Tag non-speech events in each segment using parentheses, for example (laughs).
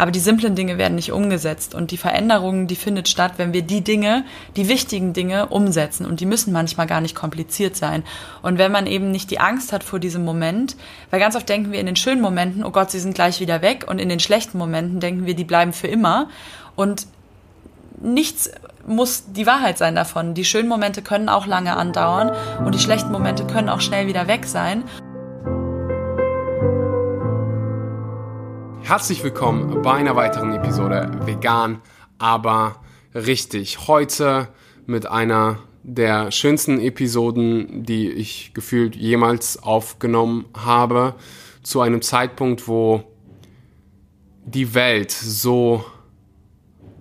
aber die simplen Dinge werden nicht umgesetzt und die Veränderung, die findet statt, wenn wir die Dinge, die wichtigen Dinge umsetzen und die müssen manchmal gar nicht kompliziert sein. Und wenn man eben nicht die Angst hat vor diesem Moment, weil ganz oft denken wir in den schönen Momenten, oh Gott, sie sind gleich wieder weg und in den schlechten Momenten denken wir, die bleiben für immer und nichts muss die Wahrheit sein davon. Die schönen Momente können auch lange andauern und die schlechten Momente können auch schnell wieder weg sein. Herzlich willkommen bei einer weiteren Episode Vegan, aber richtig. Heute mit einer der schönsten Episoden, die ich gefühlt jemals aufgenommen habe, zu einem Zeitpunkt, wo die Welt so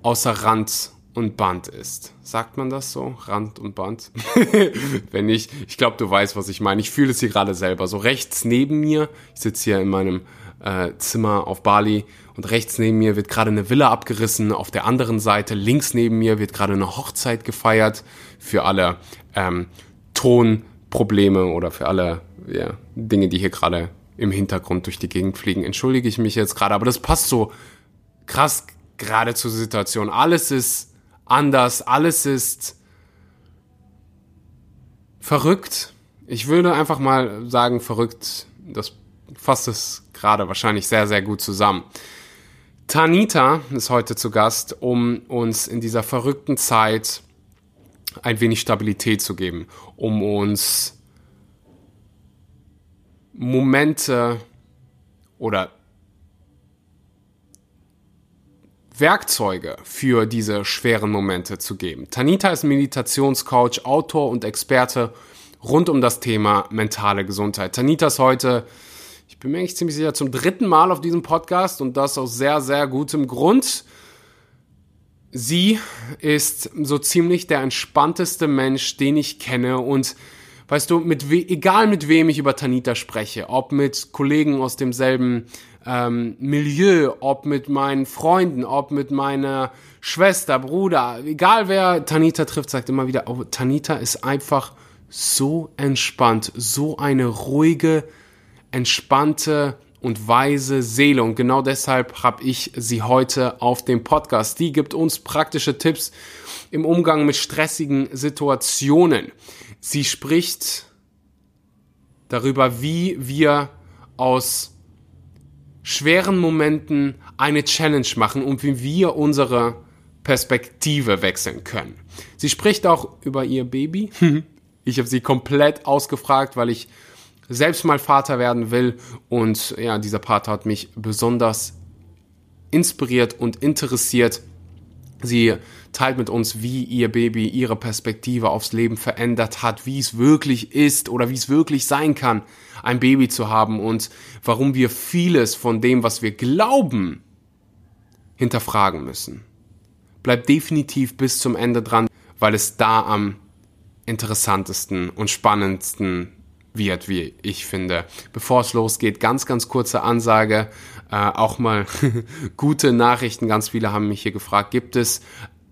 außer Rand und Band ist. Sagt man das so? Rand und Band? (laughs) Wenn nicht, ich glaube, du weißt, was ich meine. Ich fühle es hier gerade selber. So rechts neben mir, ich sitze hier in meinem äh, Zimmer auf Bali und rechts neben mir wird gerade eine Villa abgerissen. Auf der anderen Seite, links neben mir, wird gerade eine Hochzeit gefeiert für alle ähm, Tonprobleme oder für alle ja, Dinge, die hier gerade im Hintergrund durch die Gegend fliegen. Entschuldige ich mich jetzt gerade, aber das passt so krass gerade zur Situation. Alles ist anders, alles ist verrückt. Ich würde einfach mal sagen, verrückt. Das fasst es gerade wahrscheinlich sehr, sehr gut zusammen. Tanita ist heute zu Gast, um uns in dieser verrückten Zeit ein wenig Stabilität zu geben, um uns Momente oder Werkzeuge für diese schweren Momente zu geben. Tanita ist Meditationscoach, Autor und Experte rund um das Thema mentale Gesundheit. Tanita ist heute, ich bin mir echt ziemlich sicher, zum dritten Mal auf diesem Podcast und das aus sehr, sehr gutem Grund. Sie ist so ziemlich der entspannteste Mensch, den ich kenne und weißt du, mit we egal mit wem ich über Tanita spreche, ob mit Kollegen aus demselben ähm, Milieu, ob mit meinen Freunden, ob mit meiner Schwester, Bruder, egal wer Tanita trifft, sagt immer wieder, oh, Tanita ist einfach so entspannt, so eine ruhige, entspannte und weise Seele. Und genau deshalb habe ich sie heute auf dem Podcast. Die gibt uns praktische Tipps im Umgang mit stressigen Situationen. Sie spricht darüber, wie wir aus schweren Momenten eine Challenge machen und wie wir unsere Perspektive wechseln können. Sie spricht auch über ihr Baby. (laughs) Ich habe sie komplett ausgefragt, weil ich selbst mal Vater werden will und ja, dieser Part hat mich besonders inspiriert und interessiert. Sie teilt mit uns, wie ihr Baby ihre Perspektive aufs Leben verändert hat, wie es wirklich ist oder wie es wirklich sein kann, ein Baby zu haben und warum wir vieles von dem, was wir glauben, hinterfragen müssen. Bleibt definitiv bis zum Ende dran, weil es da am interessantesten und spannendsten wird, wie ich finde. Bevor es losgeht, ganz, ganz kurze Ansage, äh, auch mal (laughs) gute Nachrichten. Ganz viele haben mich hier gefragt, gibt es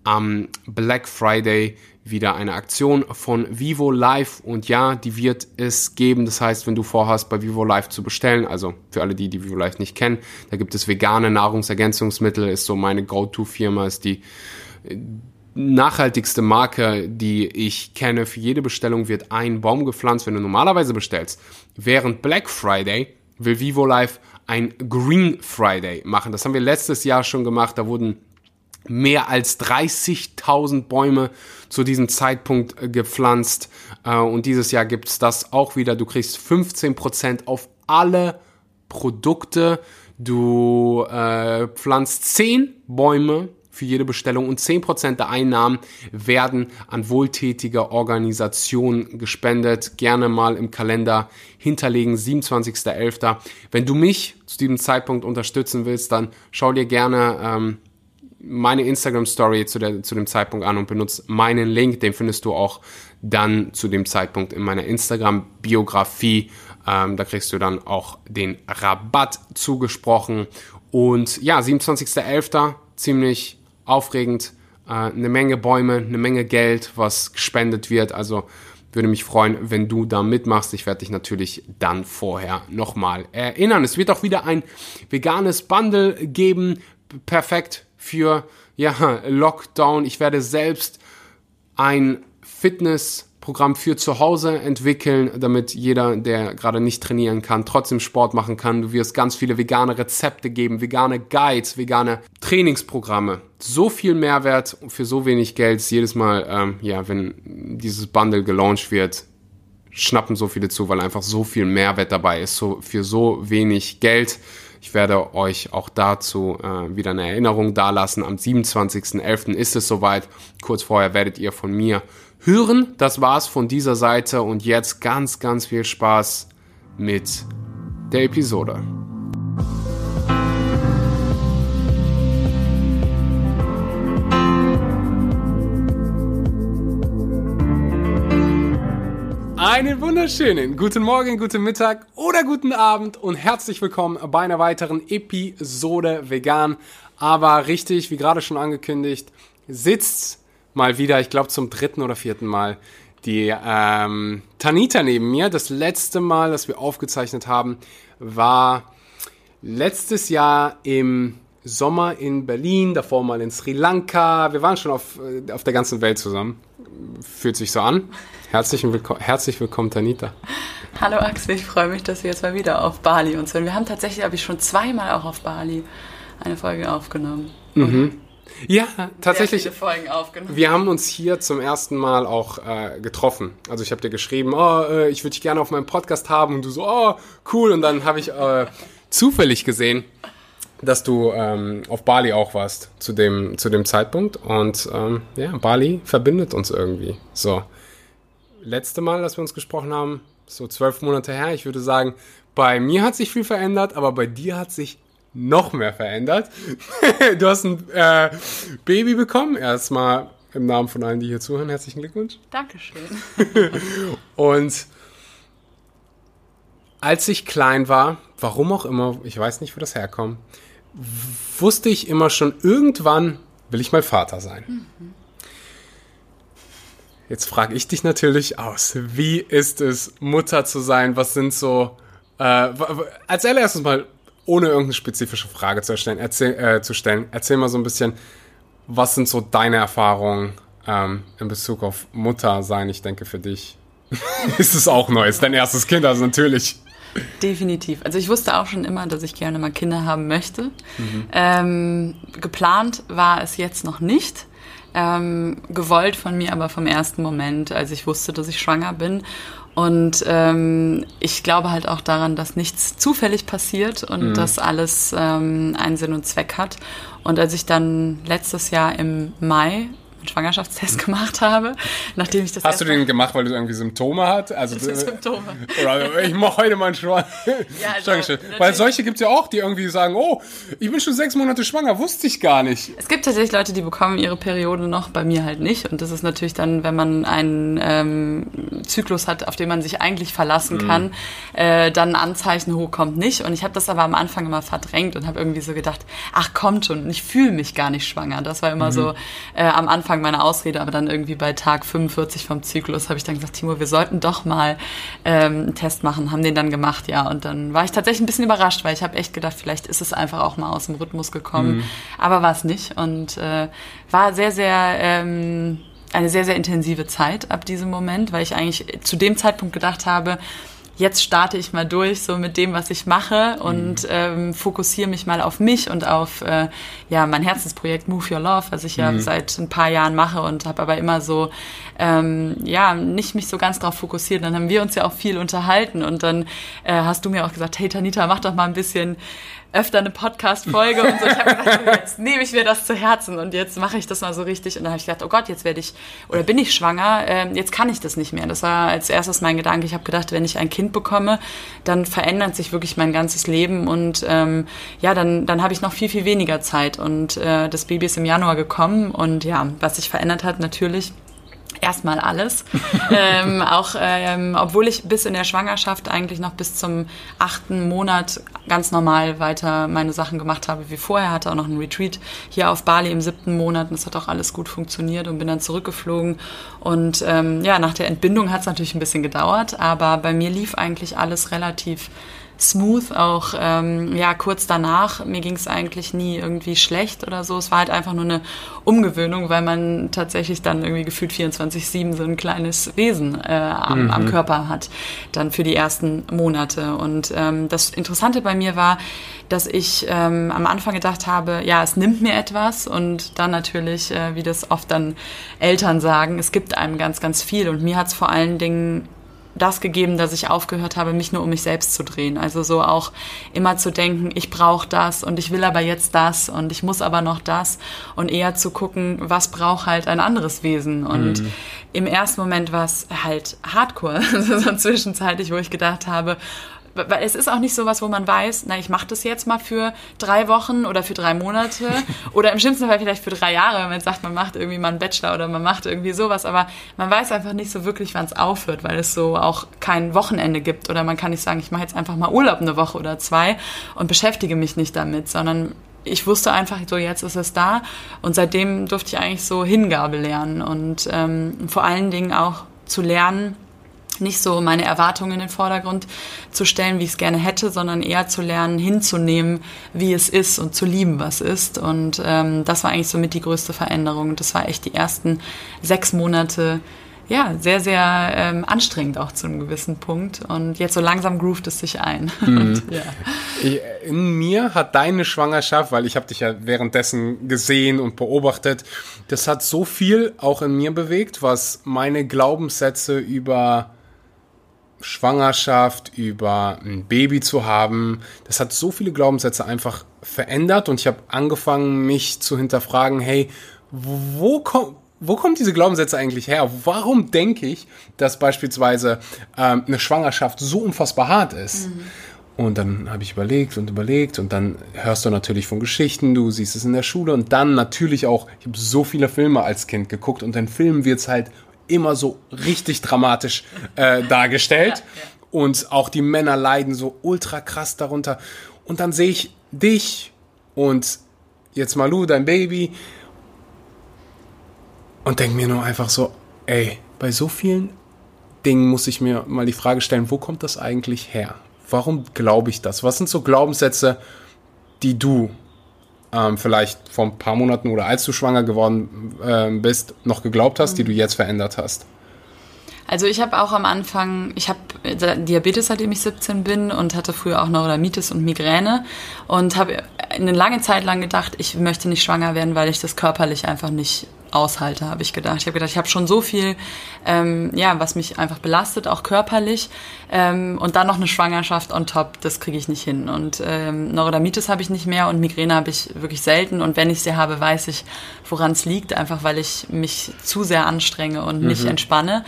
am Black Friday wieder eine Aktion von Vivo Live und ja, die wird es geben. Das heißt, wenn du vorhast, bei Vivo Live zu bestellen, also für alle, die die Vivo Live nicht kennen, da gibt es vegane Nahrungsergänzungsmittel, ist so meine Go-To-Firma, ist die nachhaltigste Marke, die ich kenne. Für jede Bestellung wird ein Baum gepflanzt, wenn du normalerweise bestellst. Während Black Friday will Vivo Live ein Green Friday machen. Das haben wir letztes Jahr schon gemacht. Da wurden mehr als 30.000 Bäume zu diesem Zeitpunkt äh, gepflanzt. Äh, und dieses Jahr gibt's das auch wieder. Du kriegst 15% auf alle Produkte. Du äh, pflanzt 10 Bäume für jede Bestellung und 10% der Einnahmen werden an wohltätige Organisationen gespendet. Gerne mal im Kalender hinterlegen, 27.11. Wenn du mich zu diesem Zeitpunkt unterstützen willst, dann schau dir gerne ähm, meine Instagram Story zu, zu dem Zeitpunkt an und benutze meinen Link. Den findest du auch dann zu dem Zeitpunkt in meiner Instagram Biografie. Ähm, da kriegst du dann auch den Rabatt zugesprochen. Und ja, 27.11. ziemlich aufregend. Äh, eine Menge Bäume, eine Menge Geld, was gespendet wird. Also würde mich freuen, wenn du da mitmachst. Ich werde dich natürlich dann vorher nochmal erinnern. Es wird auch wieder ein veganes Bundle geben perfekt für ja, Lockdown. Ich werde selbst ein Fitnessprogramm für zu Hause entwickeln, damit jeder, der gerade nicht trainieren kann, trotzdem Sport machen kann. Du wirst ganz viele vegane Rezepte geben, vegane Guides, vegane Trainingsprogramme. So viel Mehrwert für so wenig Geld. Jedes Mal, ähm, ja, wenn dieses Bundle gelauncht wird, schnappen so viele zu, weil einfach so viel Mehrwert dabei ist, so für so wenig Geld. Ich werde euch auch dazu äh, wieder eine Erinnerung dalassen. Am 27.11. ist es soweit. Kurz vorher werdet ihr von mir hören. Das war's von dieser Seite und jetzt ganz, ganz viel Spaß mit der Episode. Einen wunderschönen guten Morgen, guten Mittag oder guten Abend und herzlich willkommen bei einer weiteren Episode Vegan. Aber richtig, wie gerade schon angekündigt, sitzt mal wieder, ich glaube zum dritten oder vierten Mal, die ähm, Tanita neben mir. Das letzte Mal, das wir aufgezeichnet haben, war letztes Jahr im Sommer in Berlin, davor mal in Sri Lanka. Wir waren schon auf, äh, auf der ganzen Welt zusammen. Fühlt sich so an. Herzlich, willko herzlich willkommen, Tanita. Hallo Axel, ich freue mich, dass wir jetzt mal wieder auf Bali uns sind. Wir haben tatsächlich, habe ich schon zweimal auch auf Bali eine Folge aufgenommen. Mhm. Ja, tatsächlich. Wir haben uns hier zum ersten Mal auch äh, getroffen. Also ich habe dir geschrieben, oh, äh, ich würde dich gerne auf meinem Podcast haben und du so, oh, cool. Und dann habe ich äh, zufällig gesehen, dass du ähm, auf Bali auch warst zu dem, zu dem Zeitpunkt. Und ähm, ja, Bali verbindet uns irgendwie. So. Letzte Mal, dass wir uns gesprochen haben, so zwölf Monate her, ich würde sagen, bei mir hat sich viel verändert, aber bei dir hat sich noch mehr verändert. (laughs) du hast ein äh, Baby bekommen. Erstmal im Namen von allen, die hier zuhören, herzlichen Glückwunsch. Dankeschön. (laughs) Und als ich klein war, warum auch immer, ich weiß nicht, wo das herkommt, wusste ich immer schon, irgendwann will ich mal Vater sein. Mhm. Jetzt frage ich dich natürlich aus, wie ist es, Mutter zu sein? Was sind so, äh, als allererstes mal, ohne irgendeine spezifische Frage zu, erstellen, erzähl, äh, zu stellen, erzähl mal so ein bisschen, was sind so deine Erfahrungen ähm, in Bezug auf Mutter sein? Ich denke, für dich (laughs) ist es auch neu, ist dein erstes Kind, also natürlich. Definitiv. Also ich wusste auch schon immer, dass ich gerne mal Kinder haben möchte. Mhm. Ähm, geplant war es jetzt noch nicht. Ähm, gewollt von mir aber vom ersten Moment, als ich wusste, dass ich schwanger bin. Und ähm, ich glaube halt auch daran, dass nichts zufällig passiert und mhm. dass alles ähm, einen Sinn und Zweck hat. Und als ich dann letztes Jahr im Mai Schwangerschaftstest (laughs) gemacht habe, nachdem ich das. Hast du den gemacht, weil du irgendwie Symptome hast? Also Symptome. (laughs) Oder ich mache heute mal einen Schwan (laughs) ja, also, Weil solche gibt es ja auch, die irgendwie sagen, oh, ich bin schon sechs Monate schwanger, wusste ich gar nicht. Es gibt tatsächlich Leute, die bekommen ihre Periode noch, bei mir halt nicht. Und das ist natürlich dann, wenn man einen ähm, Zyklus hat, auf den man sich eigentlich verlassen mhm. kann, äh, dann ein Anzeichen hochkommt nicht. Und ich habe das aber am Anfang immer verdrängt und habe irgendwie so gedacht, ach kommt schon, ich fühle mich gar nicht schwanger. Das war immer mhm. so äh, am Anfang Anfang meine Ausrede, aber dann irgendwie bei Tag 45 vom Zyklus habe ich dann gesagt, Timo, wir sollten doch mal ähm, einen Test machen, haben den dann gemacht, ja. Und dann war ich tatsächlich ein bisschen überrascht, weil ich habe echt gedacht, vielleicht ist es einfach auch mal aus dem Rhythmus gekommen, mhm. aber war es nicht und äh, war sehr, sehr ähm, eine sehr, sehr intensive Zeit ab diesem Moment, weil ich eigentlich zu dem Zeitpunkt gedacht habe, jetzt starte ich mal durch so mit dem, was ich mache und mhm. ähm, fokussiere mich mal auf mich und auf äh, ja mein Herzensprojekt Move Your Love, was ich ja mhm. seit ein paar Jahren mache und habe aber immer so ähm, ja nicht mich so ganz darauf fokussiert. Dann haben wir uns ja auch viel unterhalten und dann äh, hast du mir auch gesagt, hey Tanita, mach doch mal ein bisschen öfter eine Podcast-Folge und so. Ich habe gedacht, jetzt nehme ich mir das zu Herzen und jetzt mache ich das mal so richtig. Und dann habe ich gedacht, oh Gott, jetzt werde ich oder bin ich schwanger, ähm, jetzt kann ich das nicht mehr. Das war als erstes mein Gedanke. Ich habe gedacht, wenn ich ein Kind bekomme, dann verändert sich wirklich mein ganzes Leben und ähm, ja, dann, dann habe ich noch viel, viel weniger Zeit. Und äh, das Baby ist im Januar gekommen und ja, was sich verändert hat, natürlich erstmal alles. (laughs) ähm, auch ähm, obwohl ich bis in der Schwangerschaft eigentlich noch bis zum achten Monat ganz normal weiter meine Sachen gemacht habe wie vorher. Hatte auch noch einen Retreat hier auf Bali im siebten Monat und es hat auch alles gut funktioniert und bin dann zurückgeflogen. Und ähm, ja, nach der Entbindung hat es natürlich ein bisschen gedauert, aber bei mir lief eigentlich alles relativ smooth, auch ähm, ja kurz danach. Mir ging es eigentlich nie irgendwie schlecht oder so. Es war halt einfach nur eine Umgewöhnung, weil man tatsächlich dann irgendwie gefühlt 24-7 so ein kleines Wesen äh, am, mhm. am, Körper hat, dann für die ersten Monate. Und ähm, das Interessante bei mir war, dass ich ähm, am Anfang gedacht habe, ja, es nimmt mir etwas und dann natürlich, äh, wie das oft dann Eltern sagen, es gibt einem ganz, ganz viel. Und mir hat es vor allen Dingen das gegeben, dass ich aufgehört habe, mich nur um mich selbst zu drehen. Also so auch immer zu denken, ich brauche das und ich will aber jetzt das und ich muss aber noch das und eher zu gucken, was braucht halt ein anderes Wesen. Und mhm. im ersten Moment war es halt Hardcore, (laughs) so zwischenzeitlich, wo ich gedacht habe, weil es ist auch nicht so was, wo man weiß, na, ich mache das jetzt mal für drei Wochen oder für drei Monate. (laughs) Oder im schlimmsten Fall vielleicht für drei Jahre, wenn man sagt, man macht irgendwie mal einen Bachelor oder man macht irgendwie sowas, aber man weiß einfach nicht so wirklich, wann es aufhört, weil es so auch kein Wochenende gibt. Oder man kann nicht sagen, ich mache jetzt einfach mal Urlaub eine Woche oder zwei und beschäftige mich nicht damit, sondern ich wusste einfach, so jetzt ist es da. Und seitdem durfte ich eigentlich so Hingabe lernen und ähm, vor allen Dingen auch zu lernen, nicht so meine Erwartungen in den Vordergrund zu stellen, wie ich es gerne hätte, sondern eher zu lernen, hinzunehmen, wie es ist und zu lieben, was ist. Und ähm, das war eigentlich somit die größte Veränderung. Das war echt die ersten sechs Monate, ja, sehr, sehr ähm, anstrengend auch zu einem gewissen Punkt. Und jetzt so langsam groovt es sich ein. (laughs) Mhm. Und, ja. In mir hat deine Schwangerschaft, weil ich habe dich ja währenddessen gesehen und beobachtet, das hat so viel auch in mir bewegt, was meine Glaubenssätze über Schwangerschaft, über ein Baby zu haben, das hat so viele Glaubenssätze einfach verändert und ich habe angefangen, mich zu hinterfragen, hey, wo kommt wo kommen diese Glaubenssätze eigentlich her? Warum denke ich, dass beispielsweise ähm, eine Schwangerschaft so unfassbar hart ist? Mhm. Und dann habe ich überlegt und überlegt und dann hörst du natürlich von Geschichten, du siehst es in der Schule und dann natürlich auch, ich habe so viele Filme als Kind geguckt und in Filmen wird es halt immer so richtig dramatisch äh, dargestellt. Ja, ja. Und auch die Männer leiden so ultra krass darunter. Und dann sehe ich dich und jetzt Malu, dein Baby. Und denke mir nur einfach so, ey, bei so vielen Dingen muss ich mir mal die Frage stellen, wo kommt das eigentlich her? Warum glaube ich das? Was sind so Glaubenssätze, die du ähm, vielleicht vor ein paar Monaten oder als du schwanger geworden äh, bist, noch geglaubt hast, mhm. die du jetzt verändert hast? Also ich habe auch am Anfang, ich habe Diabetes, seitdem ich 17 bin und hatte früher auch Neurodermitis und Migräne und habe eine lange Zeit lang gedacht, ich möchte nicht schwanger werden, weil ich das körperlich einfach nicht aushalte, habe ich gedacht. Ich habe gedacht, ich habe schon so viel, ähm, ja, was mich einfach belastet, auch körperlich. Ähm, und dann noch eine Schwangerschaft on top, das kriege ich nicht hin. Und ähm, Neurodermitis habe ich nicht mehr und Migräne habe ich wirklich selten. Und wenn ich sie habe, weiß ich, woran es liegt, einfach weil ich mich zu sehr anstrenge und nicht mhm. entspanne.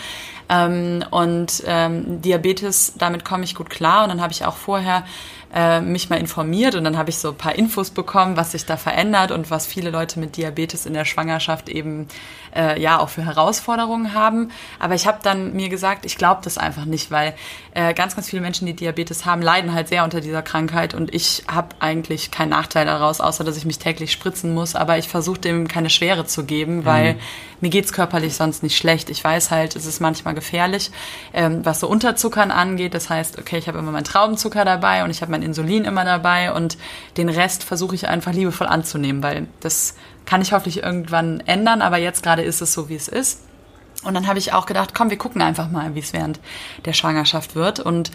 Ähm, und ähm, Diabetes, damit komme ich gut klar. Und dann habe ich auch vorher äh, mich mal informiert und dann habe ich so ein paar Infos bekommen, was sich da verändert und was viele Leute mit Diabetes in der Schwangerschaft eben äh, ja auch für Herausforderungen haben. Aber ich habe dann mir gesagt, ich glaube das einfach nicht, weil äh, ganz, ganz viele Menschen, die Diabetes haben, leiden halt sehr unter dieser Krankheit und ich habe eigentlich keinen Nachteil daraus, außer dass ich mich täglich spritzen muss. Aber ich versuche dem keine Schwere zu geben, weil mhm. mir geht's körperlich sonst nicht schlecht. Ich weiß halt, es ist manchmal gefährlich, ähm, was so Unterzuckern angeht. Das heißt, okay, ich habe immer meinen Traubenzucker dabei und ich habe mein Insulin immer dabei und den Rest versuche ich einfach liebevoll anzunehmen, weil das kann ich hoffentlich irgendwann ändern, aber jetzt gerade ist es so, wie es ist. Und dann habe ich auch gedacht, komm, wir gucken einfach mal, wie es während der Schwangerschaft wird. Und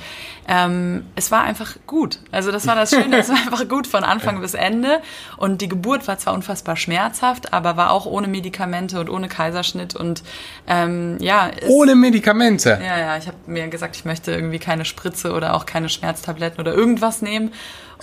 ähm, es war einfach gut. Also das war das (laughs) Schöne, es war einfach gut von Anfang bis Ende. Und die Geburt war zwar unfassbar schmerzhaft, aber war auch ohne Medikamente und ohne Kaiserschnitt. Und ähm, ja. Es, ohne Medikamente? Ja, ja. Ich habe mir gesagt, ich möchte irgendwie keine Spritze oder auch keine Schmerztabletten oder irgendwas nehmen.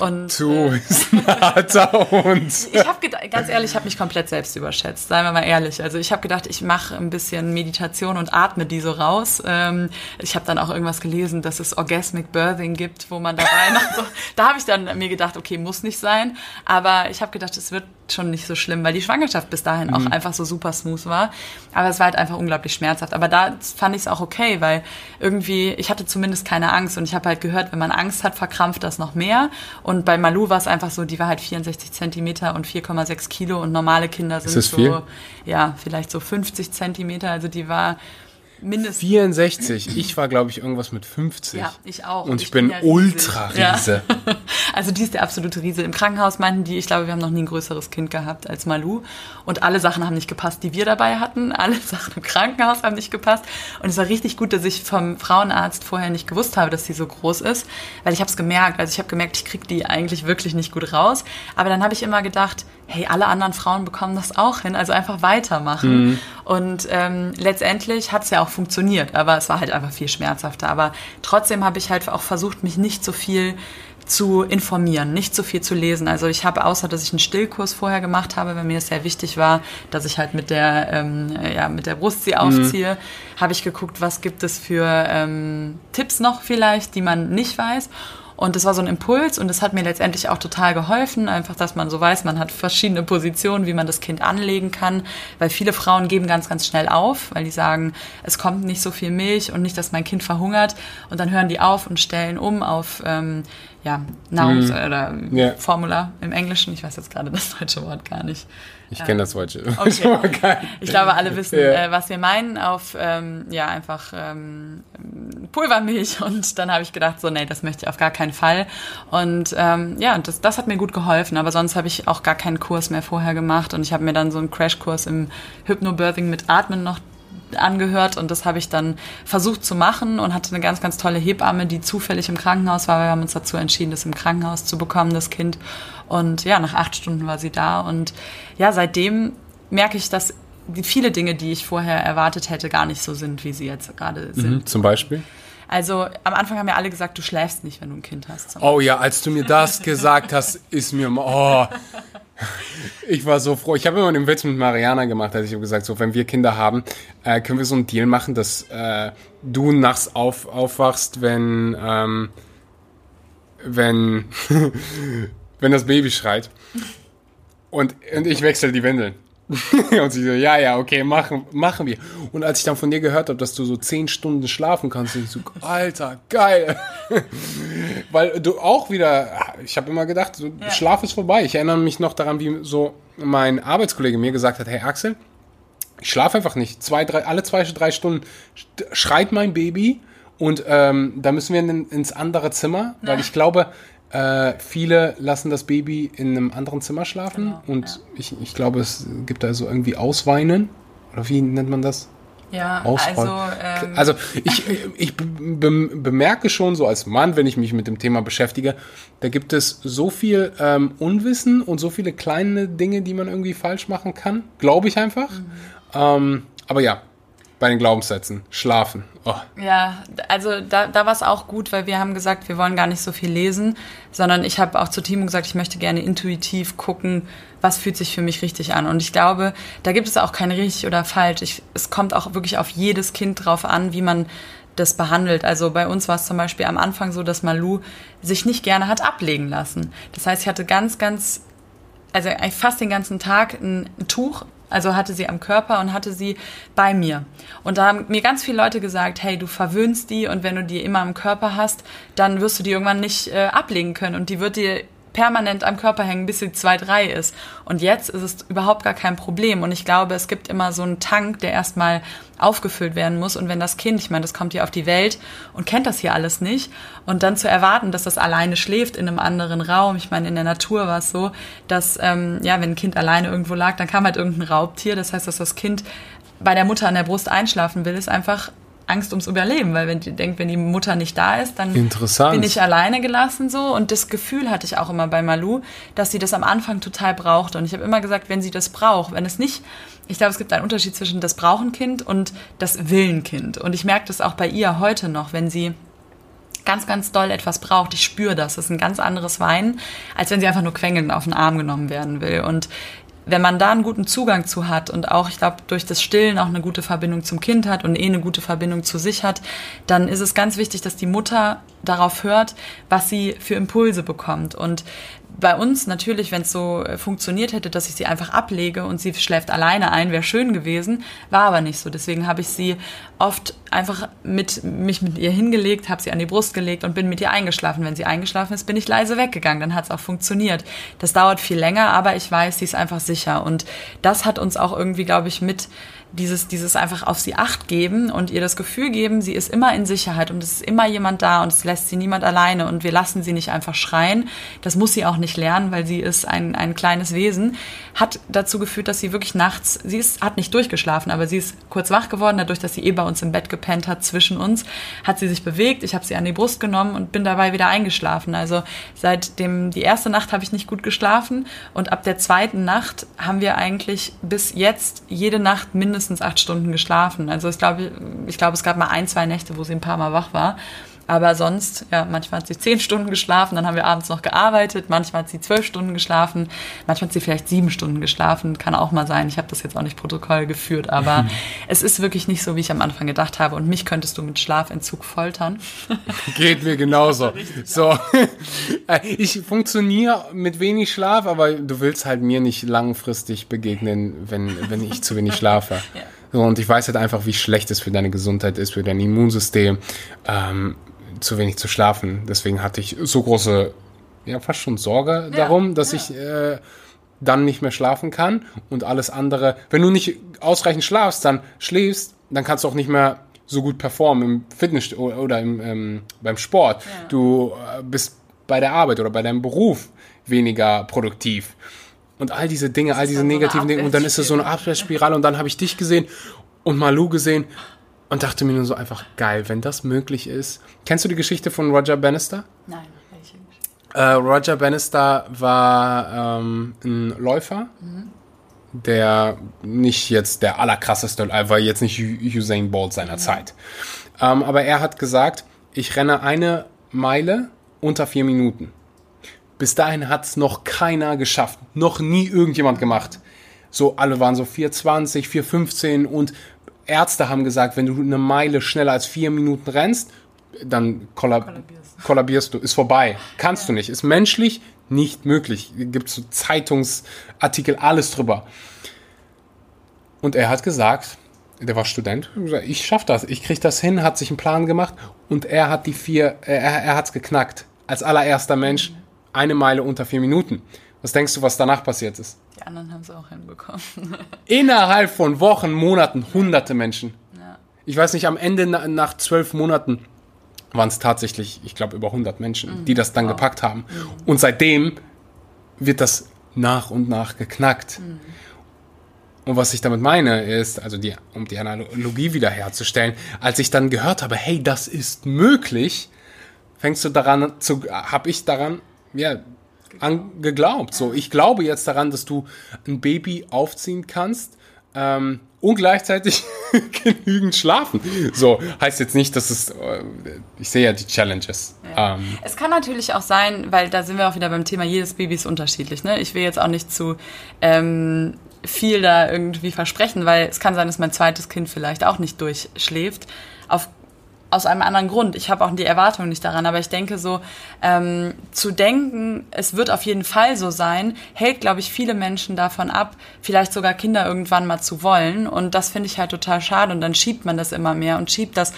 Und, du äh, bist ein harter Hund. ich habe ganz ehrlich, ich habe mich komplett selbst überschätzt. Seien wir mal ehrlich. Also ich habe gedacht, ich mache ein bisschen Meditation und atme die so raus. Ähm, ich habe dann auch irgendwas gelesen, dass es Orgasmic Birthing gibt, wo man dabei noch so. (laughs) Da habe ich dann mir gedacht, okay, muss nicht sein. Aber ich habe gedacht, es wird schon nicht so schlimm, weil die Schwangerschaft bis dahin mhm. auch einfach so super smooth war. Aber es war halt einfach unglaublich schmerzhaft. Aber da fand ich es auch okay, weil irgendwie, ich hatte zumindest keine Angst und ich habe halt gehört, wenn man Angst hat, verkrampft das noch mehr. Und bei Malu war es einfach so, die war halt 64 Zentimeter und 4,6 Kilo und normale Kinder sind so, viel? ja, vielleicht so 50 Zentimeter. Also die war mindestens. 64. Ich war, glaube ich, irgendwas mit 50. Ja, ich auch. Und ich, bin, ja ultra riesig. Ja. Riese. (laughs) Also die ist der absolute Riese. Im Krankenhaus meinten die, ich glaube, wir haben noch nie ein größeres Kind gehabt als Malu. Und alle Sachen haben nicht gepasst, die wir dabei hatten. Alle (laughs) Sachen im Krankenhaus haben nicht gepasst. Und es war richtig gut, dass ich vom Frauenarzt vorher nicht gewusst habe, dass sie so groß ist. Weil ich habe es gemerkt. Also ich habe gemerkt, ich kriege die eigentlich wirklich nicht gut raus. Aber dann habe ich immer gedacht, hey, alle anderen Frauen bekommen das auch hin, also einfach weitermachen. Mhm. Und ähm, letztendlich hat es ja auch funktioniert, aber es war halt einfach viel schmerzhafter. Aber trotzdem habe ich halt auch versucht, mich nicht so viel zu informieren, nicht so viel zu lesen. Also ich habe, außer dass ich einen Stillkurs vorher gemacht habe, weil mir es sehr wichtig war, dass ich halt mit der, ähm, ja, mit der Brust sie aufziehe, mhm. habe ich geguckt, was gibt es für ähm, Tipps noch vielleicht, die man nicht weiß. Und das war so ein Impuls und das hat mir letztendlich auch total geholfen, einfach, dass man so weiß, man hat verschiedene Positionen, wie man das Kind anlegen kann, weil viele Frauen geben ganz, ganz schnell auf, weil die sagen, es kommt nicht so viel Milch und nicht, dass mein Kind verhungert und dann hören die auf und stellen um auf ähm, ja, Nahrungs- mhm. oder yeah. Formula im Englischen. Ich weiß jetzt gerade das deutsche Wort gar nicht. Ich ja. kenne das Deutsche. Okay. (laughs) ich glaube, alle wissen, yeah. äh, was wir meinen auf, ähm, ja, einfach ähm, Pulvermilch. Und dann habe ich gedacht, so, nee, das möchte ich auf gar keinen Fall. Und ähm, ja, und das, das hat mir gut geholfen. Aber sonst habe ich auch gar keinen Kurs mehr vorher gemacht. Und ich habe mir dann so einen Crashkurs im Hypnobirthing mit Atmen noch angehört und das habe ich dann versucht zu machen und hatte eine ganz, ganz tolle Hebamme, die zufällig im Krankenhaus war. Wir haben uns dazu entschieden, das im Krankenhaus zu bekommen, das Kind. Und ja, nach acht Stunden war sie da und ja, seitdem merke ich, dass viele Dinge, die ich vorher erwartet hätte, gar nicht so sind, wie sie jetzt gerade mhm, sind. Mhm, zum Beispiel? Also am Anfang haben ja alle gesagt, du schläfst nicht, wenn du ein Kind hast. Oh ja, als du mir das gesagt hast, ist mir oh, ich war so froh. Ich habe immer den Witz mit Mariana gemacht, als ich habe gesagt, so wenn wir Kinder haben, äh, können wir so einen Deal machen, dass äh, du nachts auf, aufwachst, wenn ähm, wenn wenn das Baby schreit und und ich wechsle die Windeln. (laughs) und sie so, ja, ja, okay, machen, machen wir. Und als ich dann von dir gehört habe, dass du so zehn Stunden schlafen kannst, ich so, Alter, geil. (laughs) Weil du auch wieder, ich habe immer gedacht, so, ja. Schlaf ist vorbei. Ich erinnere mich noch daran, wie so mein Arbeitskollege mir gesagt hat, hey Axel, ich schlafe einfach nicht. Zwei, drei, alle zwei, drei Stunden schreit mein Baby und ähm, da müssen wir in, ins andere Zimmer, weil ich glaube, äh, viele lassen das Baby in einem anderen Zimmer schlafen genau, und ja. ich, ich glaube, es gibt da so irgendwie Ausweinen. Oder wie nennt man das? Ja, Ausrollen. also. Ähm also ich, ich be bemerke schon so als Mann, wenn ich mich mit dem Thema beschäftige, da gibt es so viel ähm, Unwissen und so viele kleine Dinge, die man irgendwie falsch machen kann. Glaube ich einfach. Mhm. Ähm, aber ja, bei den Glaubenssätzen. Schlafen. Oh. Ja, also da, da war es auch gut, weil wir haben gesagt, wir wollen gar nicht so viel lesen, sondern ich habe auch zu Timo gesagt, ich möchte gerne intuitiv gucken, was fühlt sich für mich richtig an. Und ich glaube, da gibt es auch kein richtig oder falsch. Ich, es kommt auch wirklich auf jedes Kind drauf an, wie man das behandelt. Also bei uns war es zum Beispiel am Anfang so, dass Malu sich nicht gerne hat ablegen lassen. Das heißt, ich hatte ganz, ganz, also fast den ganzen Tag ein Tuch also hatte sie am Körper und hatte sie bei mir. Und da haben mir ganz viele Leute gesagt, hey, du verwöhnst die und wenn du die immer am Körper hast, dann wirst du die irgendwann nicht äh, ablegen können und die wird dir permanent am Körper hängen, bis sie zwei drei ist. Und jetzt ist es überhaupt gar kein Problem. Und ich glaube, es gibt immer so einen Tank, der erstmal aufgefüllt werden muss. Und wenn das Kind, ich meine, das kommt hier auf die Welt und kennt das hier alles nicht. Und dann zu erwarten, dass das alleine schläft in einem anderen Raum. Ich meine, in der Natur war es so, dass, ähm, ja, wenn ein Kind alleine irgendwo lag, dann kam halt irgendein Raubtier. Das heißt, dass das Kind bei der Mutter an der Brust einschlafen will, ist einfach Angst ums Überleben, weil wenn die denkt, wenn die Mutter nicht da ist, dann bin ich alleine gelassen so. Und das Gefühl hatte ich auch immer bei Malu, dass sie das am Anfang total brauchte. Und ich habe immer gesagt, wenn sie das braucht, wenn es nicht, ich glaube, es gibt einen Unterschied zwischen das Brauchenkind und das Willenkind. Und ich merke das auch bei ihr heute noch, wenn sie ganz, ganz doll etwas braucht. Ich spüre das. Das ist ein ganz anderes Weinen, als wenn sie einfach nur quengelnd auf den Arm genommen werden will. Und wenn man da einen guten Zugang zu hat und auch, ich glaube, durch das Stillen auch eine gute Verbindung zum Kind hat und eh eine gute Verbindung zu sich hat, dann ist es ganz wichtig, dass die Mutter darauf hört, was sie für Impulse bekommt. Und bei uns natürlich, wenn es so äh, funktioniert hätte, dass ich sie einfach ablege und sie schläft alleine ein, wäre schön gewesen, war aber nicht so. Deswegen habe ich sie oft einfach mit mich mit ihr hingelegt, habe sie an die Brust gelegt und bin mit ihr eingeschlafen. Wenn sie eingeschlafen ist, bin ich leise weggegangen. Dann hat es auch funktioniert. Das dauert viel länger, aber ich weiß, sie ist einfach sicher und das hat uns auch irgendwie, glaube ich, mit dieses, dieses einfach auf sie acht geben und ihr das Gefühl geben, sie ist immer in Sicherheit und es ist immer jemand da und es lässt sie niemand alleine und wir lassen sie nicht einfach schreien. Das muss sie auch nicht lernen, weil sie ist ein, ein kleines Wesen. Hat dazu geführt, dass sie wirklich nachts, sie ist, hat nicht durchgeschlafen, aber sie ist kurz wach geworden, dadurch, dass sie eh bei uns im Bett gepennt hat zwischen uns, hat sie sich bewegt. Ich habe sie an die Brust genommen und bin dabei wieder eingeschlafen. Also seit dem, die erste Nacht habe ich nicht gut geschlafen und ab der zweiten Nacht haben wir eigentlich bis jetzt jede Nacht mindestens mindestens acht Stunden geschlafen. Also ich glaube, ich glaube, es gab mal ein, zwei Nächte, wo sie ein paar Mal wach war. Aber sonst, ja, manchmal hat sie zehn Stunden geschlafen, dann haben wir abends noch gearbeitet, manchmal hat sie zwölf Stunden geschlafen, manchmal hat sie vielleicht sieben Stunden geschlafen, kann auch mal sein. Ich habe das jetzt auch nicht Protokoll geführt, aber (laughs) es ist wirklich nicht so, wie ich am Anfang gedacht habe. Und mich könntest du mit Schlafentzug foltern. (laughs) Geht mir genauso. (laughs) So, ich funktioniere mit wenig Schlaf, aber du willst halt mir nicht langfristig begegnen, wenn, wenn ich zu wenig schlafe. Ja. So, und ich weiß halt einfach, wie schlecht es für deine Gesundheit ist, für dein Immunsystem. Ähm, zu wenig zu schlafen. Deswegen hatte ich so große, ja, fast schon Sorge ja, darum, dass ja. ich äh, dann nicht mehr schlafen kann und alles andere. Wenn du nicht ausreichend schlafst, dann schläfst, dann kannst du auch nicht mehr so gut performen im Fitness oder im, ähm, beim Sport. Ja. Du äh, bist bei der Arbeit oder bei deinem Beruf weniger produktiv. Und all diese Dinge, all diese negativen Dinge. Und dann ist es so eine Abwärtsspirale. Und dann habe ich dich gesehen und Malu gesehen und dachte mir nur so einfach, geil, wenn das möglich ist. Kennst du die Geschichte von Roger Bannister? Nein, welche nicht. Äh, Roger Bannister war ähm, ein Läufer, mhm. der nicht jetzt der allerkrasseste, er war jetzt nicht Usain Bolt seiner mhm. Zeit. Ähm, aber er hat gesagt, ich renne eine Meile unter vier Minuten. Bis dahin hat es noch keiner geschafft. Noch nie irgendjemand gemacht. So, alle waren so 4,20, 4,15 und Ärzte haben gesagt, wenn du eine Meile schneller als vier Minuten rennst, dann kollab kollabierst. kollabierst. du, ist vorbei. Kannst ja. du nicht. Ist menschlich nicht möglich. Gibt so Zeitungsartikel, alles drüber. Und er hat gesagt, der war Student, ich schaff das, ich krieg das hin, hat sich einen Plan gemacht und er hat die vier, er, er hat's geknackt. Als allererster Mensch eine Meile unter vier Minuten. Was denkst du, was danach passiert ist? Die anderen haben es auch hinbekommen. (laughs) Innerhalb von Wochen, Monaten, hunderte Menschen. Ja. Ich weiß nicht, am Ende nach zwölf Monaten waren es tatsächlich, ich glaube, über 100 Menschen, mhm. die das dann wow. gepackt haben. Mhm. Und seitdem wird das nach und nach geknackt. Mhm. Und was ich damit meine, ist, also die, um die Analogie wiederherzustellen, als ich dann gehört habe, hey, das ist möglich, fängst du daran zu, habe ich daran, ja, an, geglaubt. So, ich glaube jetzt daran, dass du ein Baby aufziehen kannst ähm, und gleichzeitig (laughs) genügend schlafen. So heißt jetzt nicht, dass es. Äh, ich sehe ja die Challenges. Ja. Ähm, es kann natürlich auch sein, weil da sind wir auch wieder beim Thema, jedes Baby ist unterschiedlich. Ne? Ich will jetzt auch nicht zu ähm, viel da irgendwie versprechen, weil es kann sein, dass mein zweites Kind vielleicht auch nicht durchschläft. Auf aus einem anderen Grund. Ich habe auch die Erwartung nicht daran, aber ich denke so, ähm, zu denken, es wird auf jeden Fall so sein, hält, glaube ich, viele Menschen davon ab, vielleicht sogar Kinder irgendwann mal zu wollen. Und das finde ich halt total schade. Und dann schiebt man das immer mehr und schiebt das.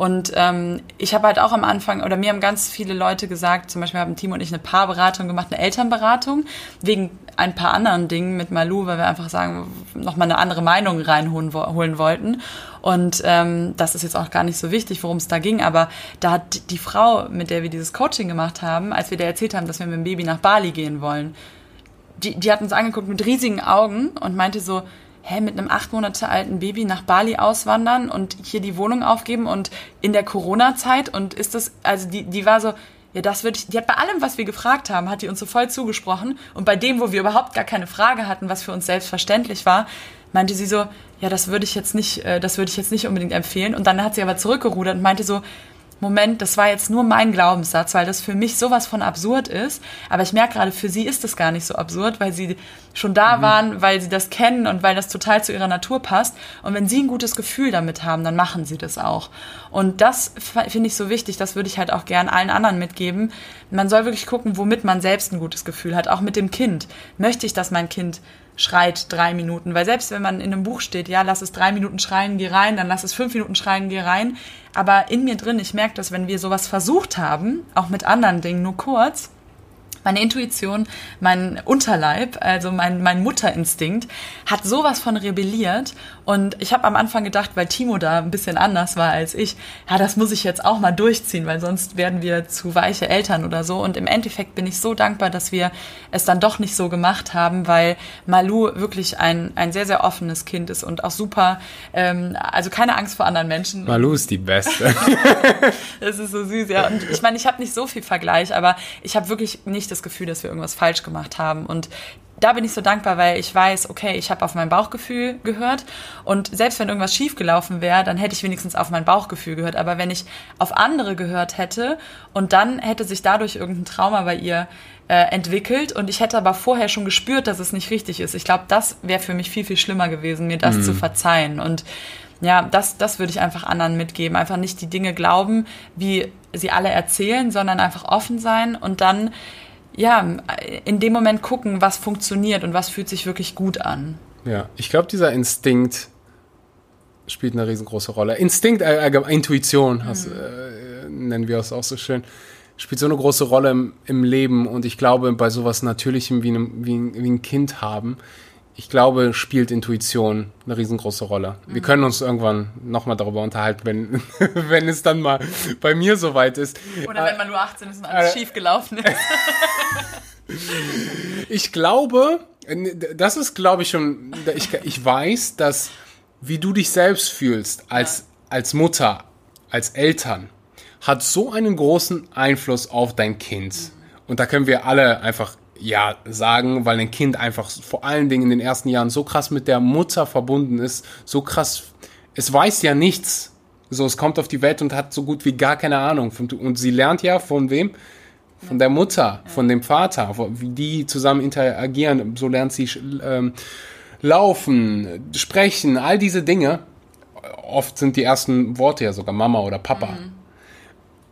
Und ähm, ich habe halt auch am Anfang, oder mir haben ganz viele Leute gesagt, zum Beispiel haben Timo und ich eine Paarberatung gemacht, eine Elternberatung, wegen ein paar anderen Dingen mit Malu, weil wir einfach sagen, nochmal eine andere Meinung reinholen holen wollten. Und ähm, das ist jetzt auch gar nicht so wichtig, worum es da ging, aber da hat die Frau, mit der wir dieses Coaching gemacht haben, als wir der erzählt haben, dass wir mit dem Baby nach Bali gehen wollen, die, die hat uns angeguckt mit riesigen Augen und meinte so, hä, mit einem acht Monate alten Baby nach Bali auswandern und hier die Wohnung aufgeben und in der Corona-Zeit und ist das, also die, die war so, ja, das würde ich, die hat bei allem, was wir gefragt haben, hat die uns so voll zugesprochen und bei dem, wo wir überhaupt gar keine Frage hatten, was für uns selbstverständlich war, meinte sie so, ja, das würde ich jetzt nicht, äh, das würde ich jetzt nicht unbedingt empfehlen. Und dann hat sie aber zurückgerudert und meinte so, Moment, das war jetzt nur mein Glaubenssatz, weil das für mich sowas von absurd ist. Aber ich merke gerade, für sie ist das gar nicht so absurd, weil sie schon da mhm. waren, weil sie das kennen und weil das total zu ihrer Natur passt. Und wenn sie ein gutes Gefühl damit haben, dann machen sie das auch. Und das finde ich so wichtig, das würde ich halt auch gern allen anderen mitgeben. Man soll wirklich gucken, womit man selbst ein gutes Gefühl hat, auch mit dem Kind. Möchte ich, dass mein Kind schreit drei Minuten. Weil selbst wenn man in einem Buch steht, ja, lass es drei Minuten schreien, geh rein, dann lass es fünf Minuten schreien, geh rein. Aber in mir drin, ich merke das, wenn wir sowas versucht haben, auch mit anderen Dingen, nur kurz, meine Intuition, mein Unterleib, also mein, mein Mutterinstinkt, hat sowas von rebelliert. Und ich habe am Anfang gedacht, weil Timo da ein bisschen anders war als ich, ja, das muss ich jetzt auch mal durchziehen, weil sonst werden wir zu weiche Eltern oder so. Und im Endeffekt bin ich so dankbar, dass wir es dann doch nicht so gemacht haben, weil Malu wirklich ein, ein sehr, sehr offenes Kind ist und auch super, ähm, also keine Angst vor anderen Menschen. Malu ist die Beste. (laughs) das ist so süß, ja. Und ich meine, ich habe nicht so viel Vergleich, aber ich habe wirklich nicht das Gefühl, dass wir irgendwas falsch gemacht haben. Und da bin ich so dankbar, weil ich weiß, okay, ich habe auf mein Bauchgefühl gehört und selbst wenn irgendwas schiefgelaufen wäre, dann hätte ich wenigstens auf mein Bauchgefühl gehört. Aber wenn ich auf andere gehört hätte und dann hätte sich dadurch irgendein Trauma bei ihr äh, entwickelt und ich hätte aber vorher schon gespürt, dass es nicht richtig ist. Ich glaube, das wäre für mich viel, viel schlimmer gewesen, mir das mhm. zu verzeihen. Und ja, das, das würde ich einfach anderen mitgeben. Einfach nicht die Dinge glauben, wie sie alle erzählen, sondern einfach offen sein und dann ja, in dem Moment gucken, was funktioniert und was fühlt sich wirklich gut an. Ja, ich glaube, dieser Instinkt spielt eine riesengroße Rolle. Instinkt, äh, Intuition, mhm. hast, äh, nennen wir es auch so schön, spielt so eine große Rolle im, im Leben und ich glaube, bei sowas Natürlichem wie, einem, wie, ein, wie ein Kind haben, ich glaube, spielt Intuition eine riesengroße Rolle. Mhm. Wir können uns irgendwann nochmal darüber unterhalten, wenn, (laughs) wenn es dann mal bei mir soweit ist. Oder wenn man nur 18 ist und alles äh, schief gelaufen ist. (laughs) ich glaube, das ist, glaube ich, schon, ich, ich weiß, dass wie du dich selbst fühlst als, ja. als Mutter, als Eltern, hat so einen großen Einfluss auf dein Kind. Mhm. Und da können wir alle einfach ja sagen, weil ein Kind einfach vor allen Dingen in den ersten Jahren so krass mit der Mutter verbunden ist, so krass, es weiß ja nichts. So, es kommt auf die Welt und hat so gut wie gar keine Ahnung. Und sie lernt ja von wem? Von der Mutter, von dem Vater, wie die zusammen interagieren. So lernt sie ähm, laufen, sprechen, all diese Dinge. Oft sind die ersten Worte ja sogar Mama oder Papa. Mhm.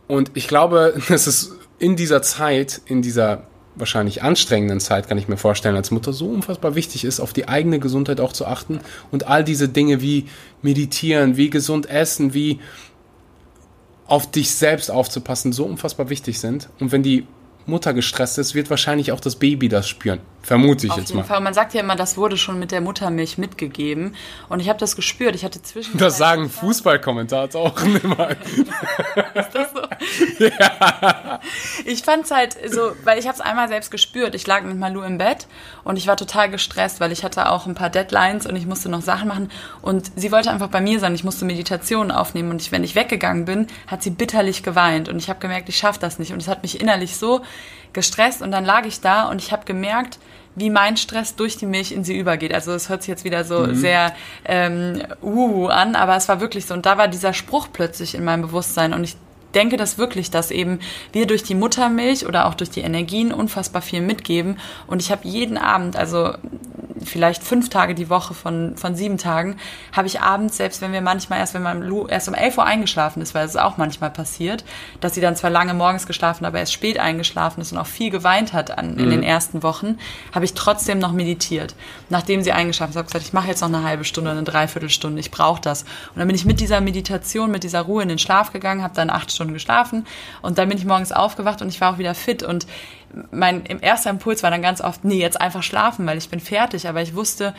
Und ich glaube, (laughs) dass es in dieser Zeit, in dieser wahrscheinlich anstrengenden Zeit, kann ich mir vorstellen, als Mutter so unfassbar wichtig ist, auf die eigene Gesundheit auch zu achten und all diese Dinge wie meditieren, wie gesund essen, wie auf dich selbst aufzupassen, so unfassbar wichtig sind. Und wenn die Mutter gestresst ist, wird wahrscheinlich auch das Baby das spüren. Vermute ich Auf jetzt mal. Fall. Man sagt ja immer, das wurde schon mit der Muttermilch mitgegeben. Und ich habe das gespürt. Ich hatte zwischen. Das sagen Fußballkommentare auch (laughs) immer. ist das so? ja. Ich fand es halt so, weil ich habe es einmal selbst gespürt. Ich lag mit Malu im Bett und ich war total gestresst, weil ich hatte auch ein paar Deadlines und ich musste noch Sachen machen. Und sie wollte einfach bei mir sein. Ich musste Meditationen aufnehmen. Und ich, wenn ich weggegangen bin, hat sie bitterlich geweint. Und ich habe gemerkt, ich schaffe das nicht. Und es hat mich innerlich so gestresst. Und dann lag ich da und ich habe gemerkt, wie mein Stress durch die Milch in sie übergeht. Also es hört sich jetzt wieder so mhm. sehr ähm, uh, an, aber es war wirklich so. Und da war dieser Spruch plötzlich in meinem Bewusstsein und ich denke das wirklich, dass eben wir durch die Muttermilch oder auch durch die Energien unfassbar viel mitgeben. Und ich habe jeden Abend, also vielleicht fünf Tage die Woche von, von sieben Tagen, habe ich abends, selbst wenn wir manchmal erst, wenn man Lu erst um elf Uhr eingeschlafen ist, weil es auch manchmal passiert, dass sie dann zwar lange morgens geschlafen, aber erst spät eingeschlafen ist und auch viel geweint hat an, in mhm. den ersten Wochen, habe ich trotzdem noch meditiert. Nachdem sie eingeschlafen ist, habe ich gesagt, ich mache jetzt noch eine halbe Stunde, eine Dreiviertelstunde, ich brauche das. Und dann bin ich mit dieser Meditation, mit dieser Ruhe in den Schlaf gegangen, habe dann acht Stunden geschlafen und dann bin ich morgens aufgewacht und ich war auch wieder fit und mein erster Impuls war dann ganz oft, nee, jetzt einfach schlafen, weil ich bin fertig. Aber ich wusste,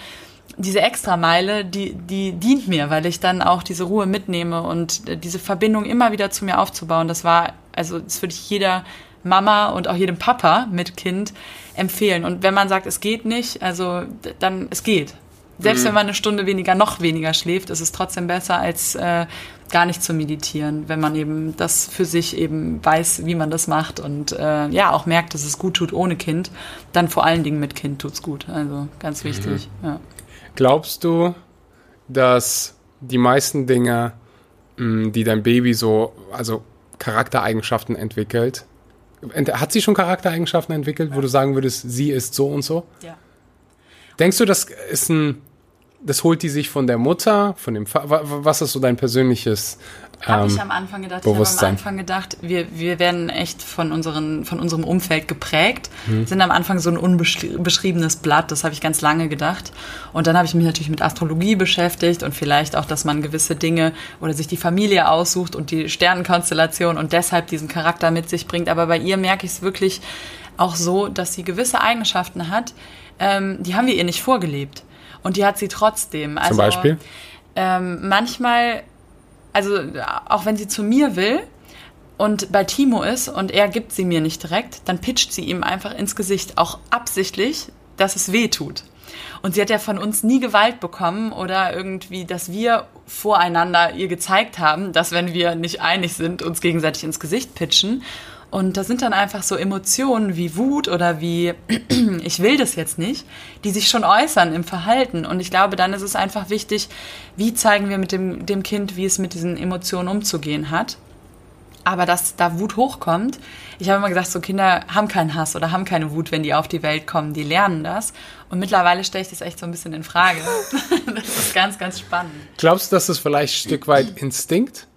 diese Extrameile, die, die dient mir, weil ich dann auch diese Ruhe mitnehme und diese Verbindung immer wieder zu mir aufzubauen. Das war, also das würde ich jeder Mama und auch jedem Papa mit Kind empfehlen. Und wenn man sagt, es geht nicht, also dann es geht. Selbst mhm. wenn man eine Stunde weniger, noch weniger schläft, ist es trotzdem besser, als äh, gar nicht zu meditieren, wenn man eben das für sich eben weiß, wie man das macht und äh, ja, auch merkt, dass es gut tut ohne Kind, dann vor allen Dingen mit Kind tut es gut. Also ganz mhm. wichtig. Mhm. Ja. Glaubst du, dass die meisten Dinge, mm, die dein Baby so, also Charaktereigenschaften entwickelt, hat sie schon Charaktereigenschaften entwickelt, wo du sagen würdest, sie ist so und so? Ja. Denkst du, das ist ein das holt die sich von der Mutter, von dem Vater. Was ist so dein persönliches ähm, habe ich am Anfang gedacht. Ich habe am Anfang gedacht, wir, wir werden echt von, unseren, von unserem Umfeld geprägt. Mhm. Sind am Anfang so ein unbeschriebenes Blatt, das habe ich ganz lange gedacht. Und dann habe ich mich natürlich mit Astrologie beschäftigt und vielleicht auch, dass man gewisse Dinge oder sich die Familie aussucht und die Sternenkonstellation und deshalb diesen Charakter mit sich bringt. Aber bei ihr merke ich es wirklich, auch so, dass sie gewisse Eigenschaften hat, ähm, die haben wir ihr nicht vorgelebt. Und die hat sie trotzdem. Also, Zum Beispiel? Ähm, manchmal, also auch wenn sie zu mir will und bei Timo ist und er gibt sie mir nicht direkt, dann pitcht sie ihm einfach ins Gesicht, auch absichtlich, dass es weh tut. Und sie hat ja von uns nie Gewalt bekommen oder irgendwie, dass wir voreinander ihr gezeigt haben, dass wenn wir nicht einig sind, uns gegenseitig ins Gesicht pitchen. Und da sind dann einfach so Emotionen wie Wut oder wie (clears throat) ich will das jetzt nicht, die sich schon äußern im Verhalten. Und ich glaube, dann ist es einfach wichtig, wie zeigen wir mit dem, dem Kind, wie es mit diesen Emotionen umzugehen hat. Aber dass da Wut hochkommt, ich habe immer gesagt, so Kinder haben keinen Hass oder haben keine Wut, wenn die auf die Welt kommen, die lernen das. Und mittlerweile stelle ich das echt so ein bisschen in Frage. (laughs) das ist ganz, ganz spannend. Glaubst du, dass das vielleicht ein Stück weit Instinkt?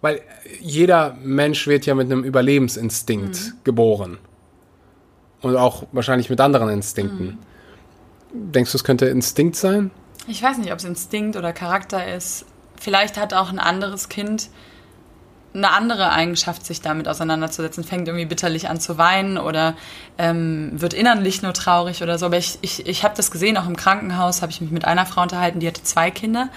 Weil jeder Mensch wird ja mit einem Überlebensinstinkt mhm. geboren. Und auch wahrscheinlich mit anderen Instinkten. Mhm. Denkst du, es könnte Instinkt sein? Ich weiß nicht, ob es Instinkt oder Charakter ist. Vielleicht hat auch ein anderes Kind eine andere Eigenschaft, sich damit auseinanderzusetzen, fängt irgendwie bitterlich an zu weinen oder ähm, wird innerlich nur traurig oder so. Aber ich, ich, ich habe das gesehen, auch im Krankenhaus habe ich mich mit einer Frau unterhalten, die hatte zwei Kinder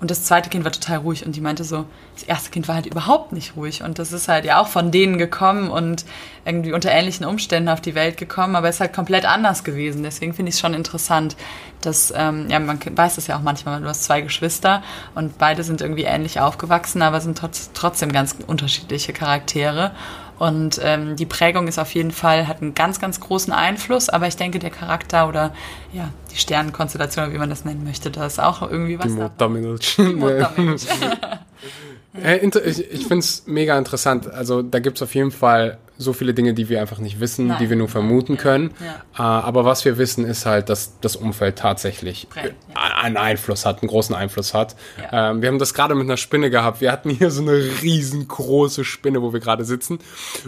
und das zweite Kind war total ruhig und die meinte so, das erste Kind war halt überhaupt nicht ruhig und das ist halt ja auch von denen gekommen und irgendwie unter ähnlichen Umständen auf die Welt gekommen, aber es ist halt komplett anders gewesen. Deswegen finde ich es schon interessant, dass, ähm, ja, man weiß es ja auch manchmal, du hast zwei Geschwister und beide sind irgendwie ähnlich aufgewachsen, aber sind trotz, trotzdem ganz unterschiedliche Charaktere. Und ähm, die Prägung ist auf jeden Fall, hat einen ganz, ganz großen Einfluss, aber ich denke, der Charakter oder ja, die Sternenkonstellation, wie man das nennen möchte, da ist auch irgendwie was. Die Muttermilch. Muttermilch. (laughs) (laughs) ich ich finde es mega interessant. Also da gibt es auf jeden Fall so viele Dinge, die wir einfach nicht wissen, Nein. die wir nur vermuten können. Ja. Äh, aber was wir wissen, ist halt, dass das Umfeld tatsächlich Brennt, ja. einen Einfluss hat, einen großen Einfluss hat. Ja. Ähm, wir haben das gerade mit einer Spinne gehabt. Wir hatten hier so eine riesengroße Spinne, wo wir gerade sitzen.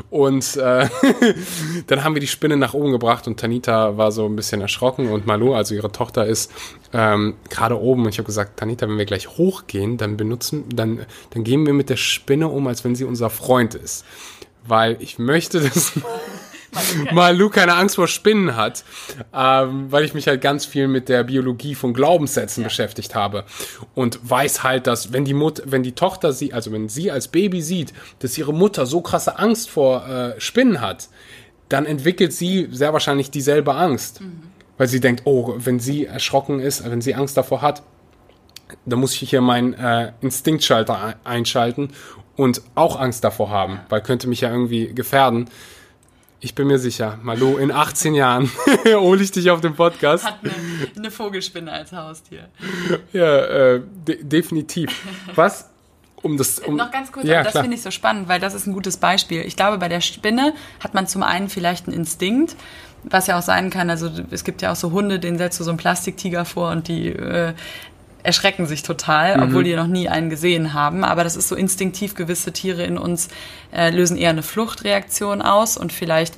Und äh, (laughs) dann haben wir die Spinne nach oben gebracht und Tanita war so ein bisschen erschrocken und Malu, also ihre Tochter, ist ähm, gerade oben. Und ich habe gesagt, Tanita, wenn wir gleich hochgehen, dann benutzen, dann, dann gehen wir mit der Spinne um, als wenn sie unser Freund ist weil ich möchte, dass (laughs) (laughs) Malu keine Angst vor Spinnen hat, ähm, weil ich mich halt ganz viel mit der Biologie von Glaubenssätzen ja. beschäftigt habe und weiß halt, dass wenn die Mutter, wenn die Tochter sie, also wenn sie als Baby sieht, dass ihre Mutter so krasse Angst vor äh, Spinnen hat, dann entwickelt sie sehr wahrscheinlich dieselbe Angst, mhm. Weil sie denkt, oh, wenn sie erschrocken ist, wenn sie Angst davor hat, dann muss ich hier meinen äh, Instinktschalter einschalten und auch Angst davor haben, weil könnte mich ja irgendwie gefährden. Ich bin mir sicher, Malu, in 18 Jahren (laughs) hole ich dich auf den Podcast. Hat eine, eine Vogelspinne als Haustier. Ja, äh, de definitiv. Was um das. Um, Noch ganz kurz, ja, das finde ich so spannend, weil das ist ein gutes Beispiel. Ich glaube, bei der Spinne hat man zum einen vielleicht einen Instinkt, was ja auch sein kann. Also es gibt ja auch so Hunde, denen setzt du so einen Plastiktiger vor und die äh, erschrecken sich total, mhm. obwohl die noch nie einen gesehen haben. Aber das ist so instinktiv, gewisse Tiere in uns äh, lösen eher eine Fluchtreaktion aus und vielleicht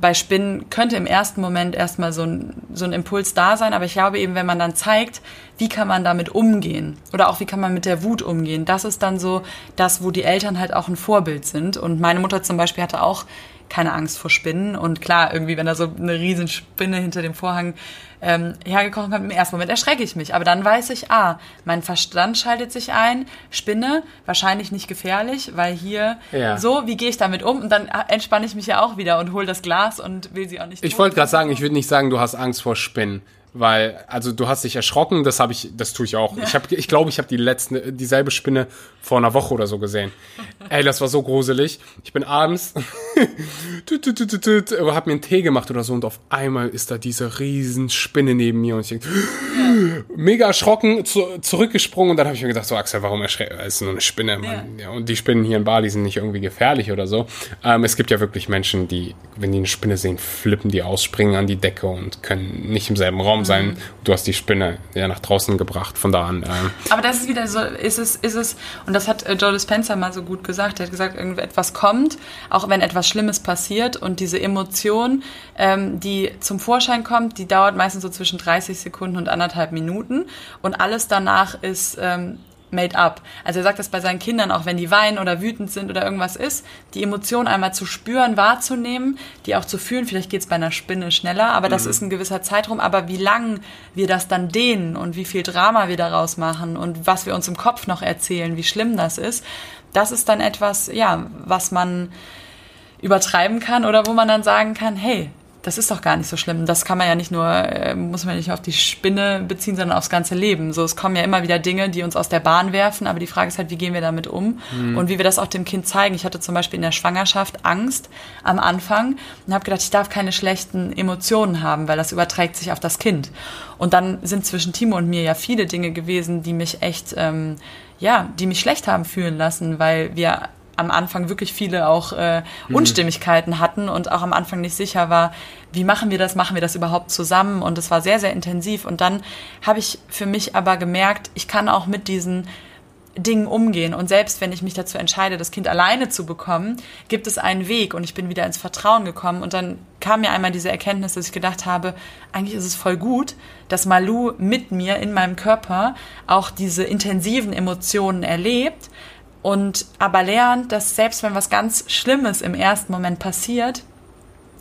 bei Spinnen könnte im ersten Moment erstmal so ein, so ein Impuls da sein, aber ich glaube eben, wenn man dann zeigt, wie kann man damit umgehen oder auch wie kann man mit der Wut umgehen, das ist dann so das, wo die Eltern halt auch ein Vorbild sind. Und meine Mutter zum Beispiel hatte auch keine Angst vor Spinnen. Und klar, irgendwie, wenn da so eine riesen Spinne hinter dem Vorhang ähm, hergekommen kommt, im ersten Moment erschrecke ich mich. Aber dann weiß ich, ah, mein Verstand schaltet sich ein, Spinne, wahrscheinlich nicht gefährlich, weil hier ja. so, wie gehe ich damit um? Und dann entspanne ich mich ja auch wieder und hole das Glas und will sie auch nicht. Ich wollte gerade sagen, ich würde nicht sagen, du hast Angst vor Spinnen. Weil, also du hast dich erschrocken, das habe ich, das tue ich auch. Ja. Ich glaube, ich, glaub, ich habe die letzte, dieselbe Spinne vor einer Woche oder so gesehen. (laughs) Ey, das war so gruselig. Ich bin abends, (laughs) habe mir einen Tee gemacht oder so und auf einmal ist da diese riesen Spinne neben mir und ich denke, (gasps) mega erschrocken, zu, zurückgesprungen und dann habe ich mir gedacht, so Axel, warum erschreckt, es ist nur eine Spinne, Mann. Ja. ja. und die Spinnen hier in Bali sind nicht irgendwie gefährlich oder so. Ähm, es gibt ja wirklich Menschen, die, wenn die eine Spinne sehen, flippen die aus, springen an die Decke und können nicht im selben Raum sein. Mhm. Du hast die Spinne ja nach draußen gebracht, von da an. Ähm. Aber das ist wieder so, ist es, ist es, und das hat äh, Joe Dispenza mal so gut gesagt, er hat gesagt, etwas kommt, auch wenn etwas Schlimmes passiert und diese Emotion, ähm, die zum Vorschein kommt, die dauert meistens so zwischen 30 Sekunden und anderthalb Minuten und alles danach ist ähm, made up. Also er sagt das bei seinen Kindern auch, wenn die weinen oder wütend sind oder irgendwas ist, die Emotionen einmal zu spüren, wahrzunehmen, die auch zu fühlen. Vielleicht geht es bei einer Spinne schneller, aber das mhm. ist ein gewisser Zeitraum. Aber wie lang wir das dann dehnen und wie viel Drama wir daraus machen und was wir uns im Kopf noch erzählen, wie schlimm das ist, das ist dann etwas, ja, was man übertreiben kann oder wo man dann sagen kann, hey, das ist doch gar nicht so schlimm. Das kann man ja nicht nur, äh, muss man nicht auf die Spinne beziehen, sondern aufs ganze Leben. So, es kommen ja immer wieder Dinge, die uns aus der Bahn werfen, aber die Frage ist halt, wie gehen wir damit um mhm. und wie wir das auch dem Kind zeigen. Ich hatte zum Beispiel in der Schwangerschaft Angst am Anfang und habe gedacht, ich darf keine schlechten Emotionen haben, weil das überträgt sich auf das Kind. Und dann sind zwischen Timo und mir ja viele Dinge gewesen, die mich echt, ähm, ja, die mich schlecht haben fühlen lassen, weil wir am Anfang wirklich viele auch äh, mhm. Unstimmigkeiten hatten und auch am Anfang nicht sicher war, wie machen wir das, machen wir das überhaupt zusammen und es war sehr, sehr intensiv und dann habe ich für mich aber gemerkt, ich kann auch mit diesen Dingen umgehen. Und selbst wenn ich mich dazu entscheide, das Kind alleine zu bekommen, gibt es einen Weg und ich bin wieder ins Vertrauen gekommen. Und dann kam mir einmal diese Erkenntnis, dass ich gedacht habe, eigentlich ist es voll gut, dass Malu mit mir in meinem Körper auch diese intensiven Emotionen erlebt, und aber lernt, dass selbst wenn was ganz Schlimmes im ersten Moment passiert,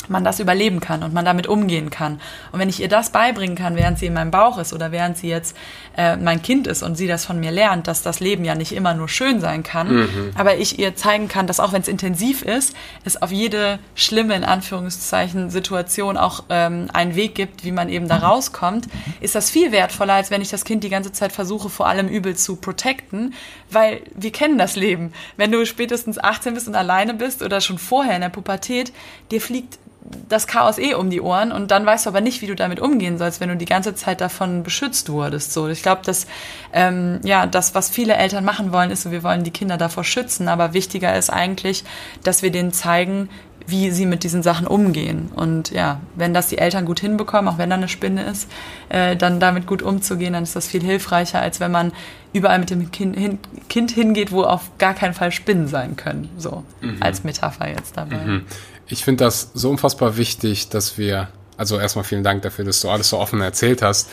man das überleben kann und man damit umgehen kann. Und wenn ich ihr das beibringen kann, während sie in meinem Bauch ist oder während sie jetzt äh, mein Kind ist und sie das von mir lernt, dass das Leben ja nicht immer nur schön sein kann, mhm. aber ich ihr zeigen kann, dass auch wenn es intensiv ist, es auf jede schlimme, in Anführungszeichen, Situation auch ähm, einen Weg gibt, wie man eben da rauskommt, ist das viel wertvoller, als wenn ich das Kind die ganze Zeit versuche, vor allem übel zu protecten, weil wir kennen das Leben. Wenn du spätestens 18 bist und alleine bist oder schon vorher in der Pubertät, dir fliegt das Chaos eh um die Ohren und dann weißt du aber nicht, wie du damit umgehen sollst, wenn du die ganze Zeit davon beschützt wurdest. So, ich glaube, dass ähm, ja das, was viele Eltern machen wollen, ist, so, wir wollen die Kinder davor schützen, aber wichtiger ist eigentlich, dass wir denen zeigen, wie sie mit diesen Sachen umgehen. Und ja, wenn das die Eltern gut hinbekommen, auch wenn da eine Spinne ist, äh, dann damit gut umzugehen, dann ist das viel hilfreicher, als wenn man überall mit dem Kind, hin, kind hingeht, wo auf gar keinen Fall Spinnen sein können. So mhm. als Metapher jetzt dabei. Mhm ich finde das so unfassbar wichtig, dass wir, also erstmal vielen Dank dafür, dass du alles so offen erzählt hast.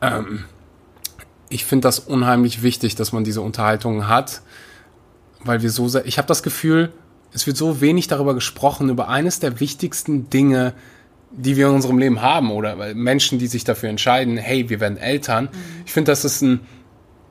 Ähm, ich finde das unheimlich wichtig, dass man diese Unterhaltungen hat, weil wir so sehr, ich habe das Gefühl, es wird so wenig darüber gesprochen, über eines der wichtigsten Dinge, die wir in unserem Leben haben oder Menschen, die sich dafür entscheiden, hey, wir werden Eltern. Mhm. Ich finde, das ist, ein,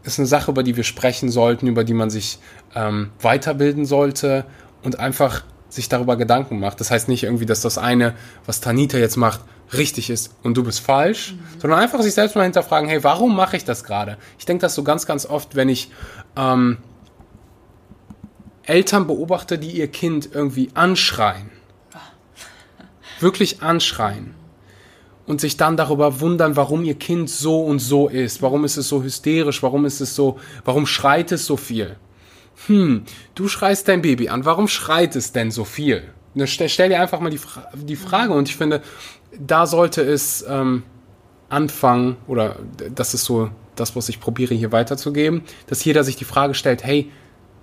ist eine Sache, über die wir sprechen sollten, über die man sich ähm, weiterbilden sollte und einfach sich darüber Gedanken macht. Das heißt nicht irgendwie, dass das eine, was Tanita jetzt macht, richtig ist und du bist falsch, mhm. sondern einfach sich selbst mal hinterfragen, hey, warum mache ich das gerade? Ich denke das so ganz, ganz oft, wenn ich ähm, Eltern beobachte, die ihr Kind irgendwie anschreien. (laughs) Wirklich anschreien. Und sich dann darüber wundern, warum ihr Kind so und so ist. Warum ist es so hysterisch? Warum ist es so, warum schreit es so viel? Hm, du schreist dein Baby an, warum schreit es denn so viel? Ne, stell, stell dir einfach mal die, Fra die Frage und ich finde, da sollte es ähm, anfangen, oder das ist so das, was ich probiere hier weiterzugeben, dass jeder sich die Frage stellt, hey,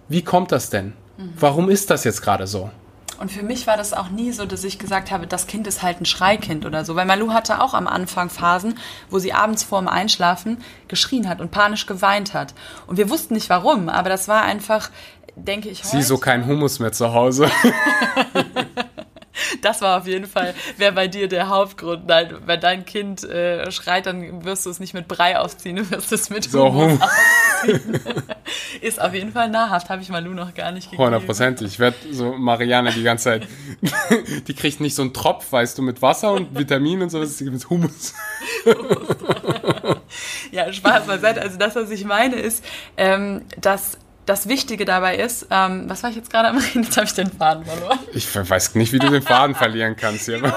wie kommt das denn? Mhm. Warum ist das jetzt gerade so? Und für mich war das auch nie so, dass ich gesagt habe, das Kind ist halt ein Schreikind oder so. Weil Malu hatte auch am Anfang Phasen, wo sie abends vorm Einschlafen geschrien hat und panisch geweint hat. Und wir wussten nicht warum, aber das war einfach, denke ich, heute. Sie so kein Hummus mehr zu Hause. (laughs) Das war auf jeden Fall, wäre bei dir der Hauptgrund. Nein, wenn dein Kind äh, schreit, dann wirst du es nicht mit Brei aufziehen, du wirst es mit so, Hummus aufziehen. (laughs) Ist auf jeden Fall nahrhaft, habe ich Malu noch gar nicht gegeben. Hundertprozentig. Ich werde so Marianne die ganze Zeit, (laughs) die kriegt nicht so einen Tropf, weißt du, mit Wasser und Vitaminen und so, das ist mit Hummus. (laughs) ja, Spaß beiseite. Also das, was ich meine, ist, ähm, dass das Wichtige dabei ist, ähm, was war ich jetzt gerade am Reden? Jetzt habe ich den Faden verloren. Ich weiß nicht, wie du den Faden verlieren kannst hier.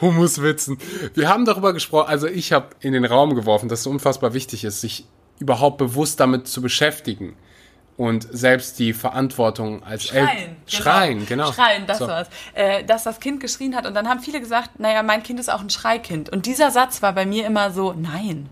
Humuswitzen. Wir haben darüber gesprochen, also ich habe in den Raum geworfen, dass es unfassbar wichtig ist, sich überhaupt bewusst damit zu beschäftigen und selbst die Verantwortung als Schreien. El genau. Schreien, genau. Schreien, das so. war's. Äh, dass das Kind geschrien hat und dann haben viele gesagt, naja, mein Kind ist auch ein Schreikind. Und dieser Satz war bei mir immer so, nein.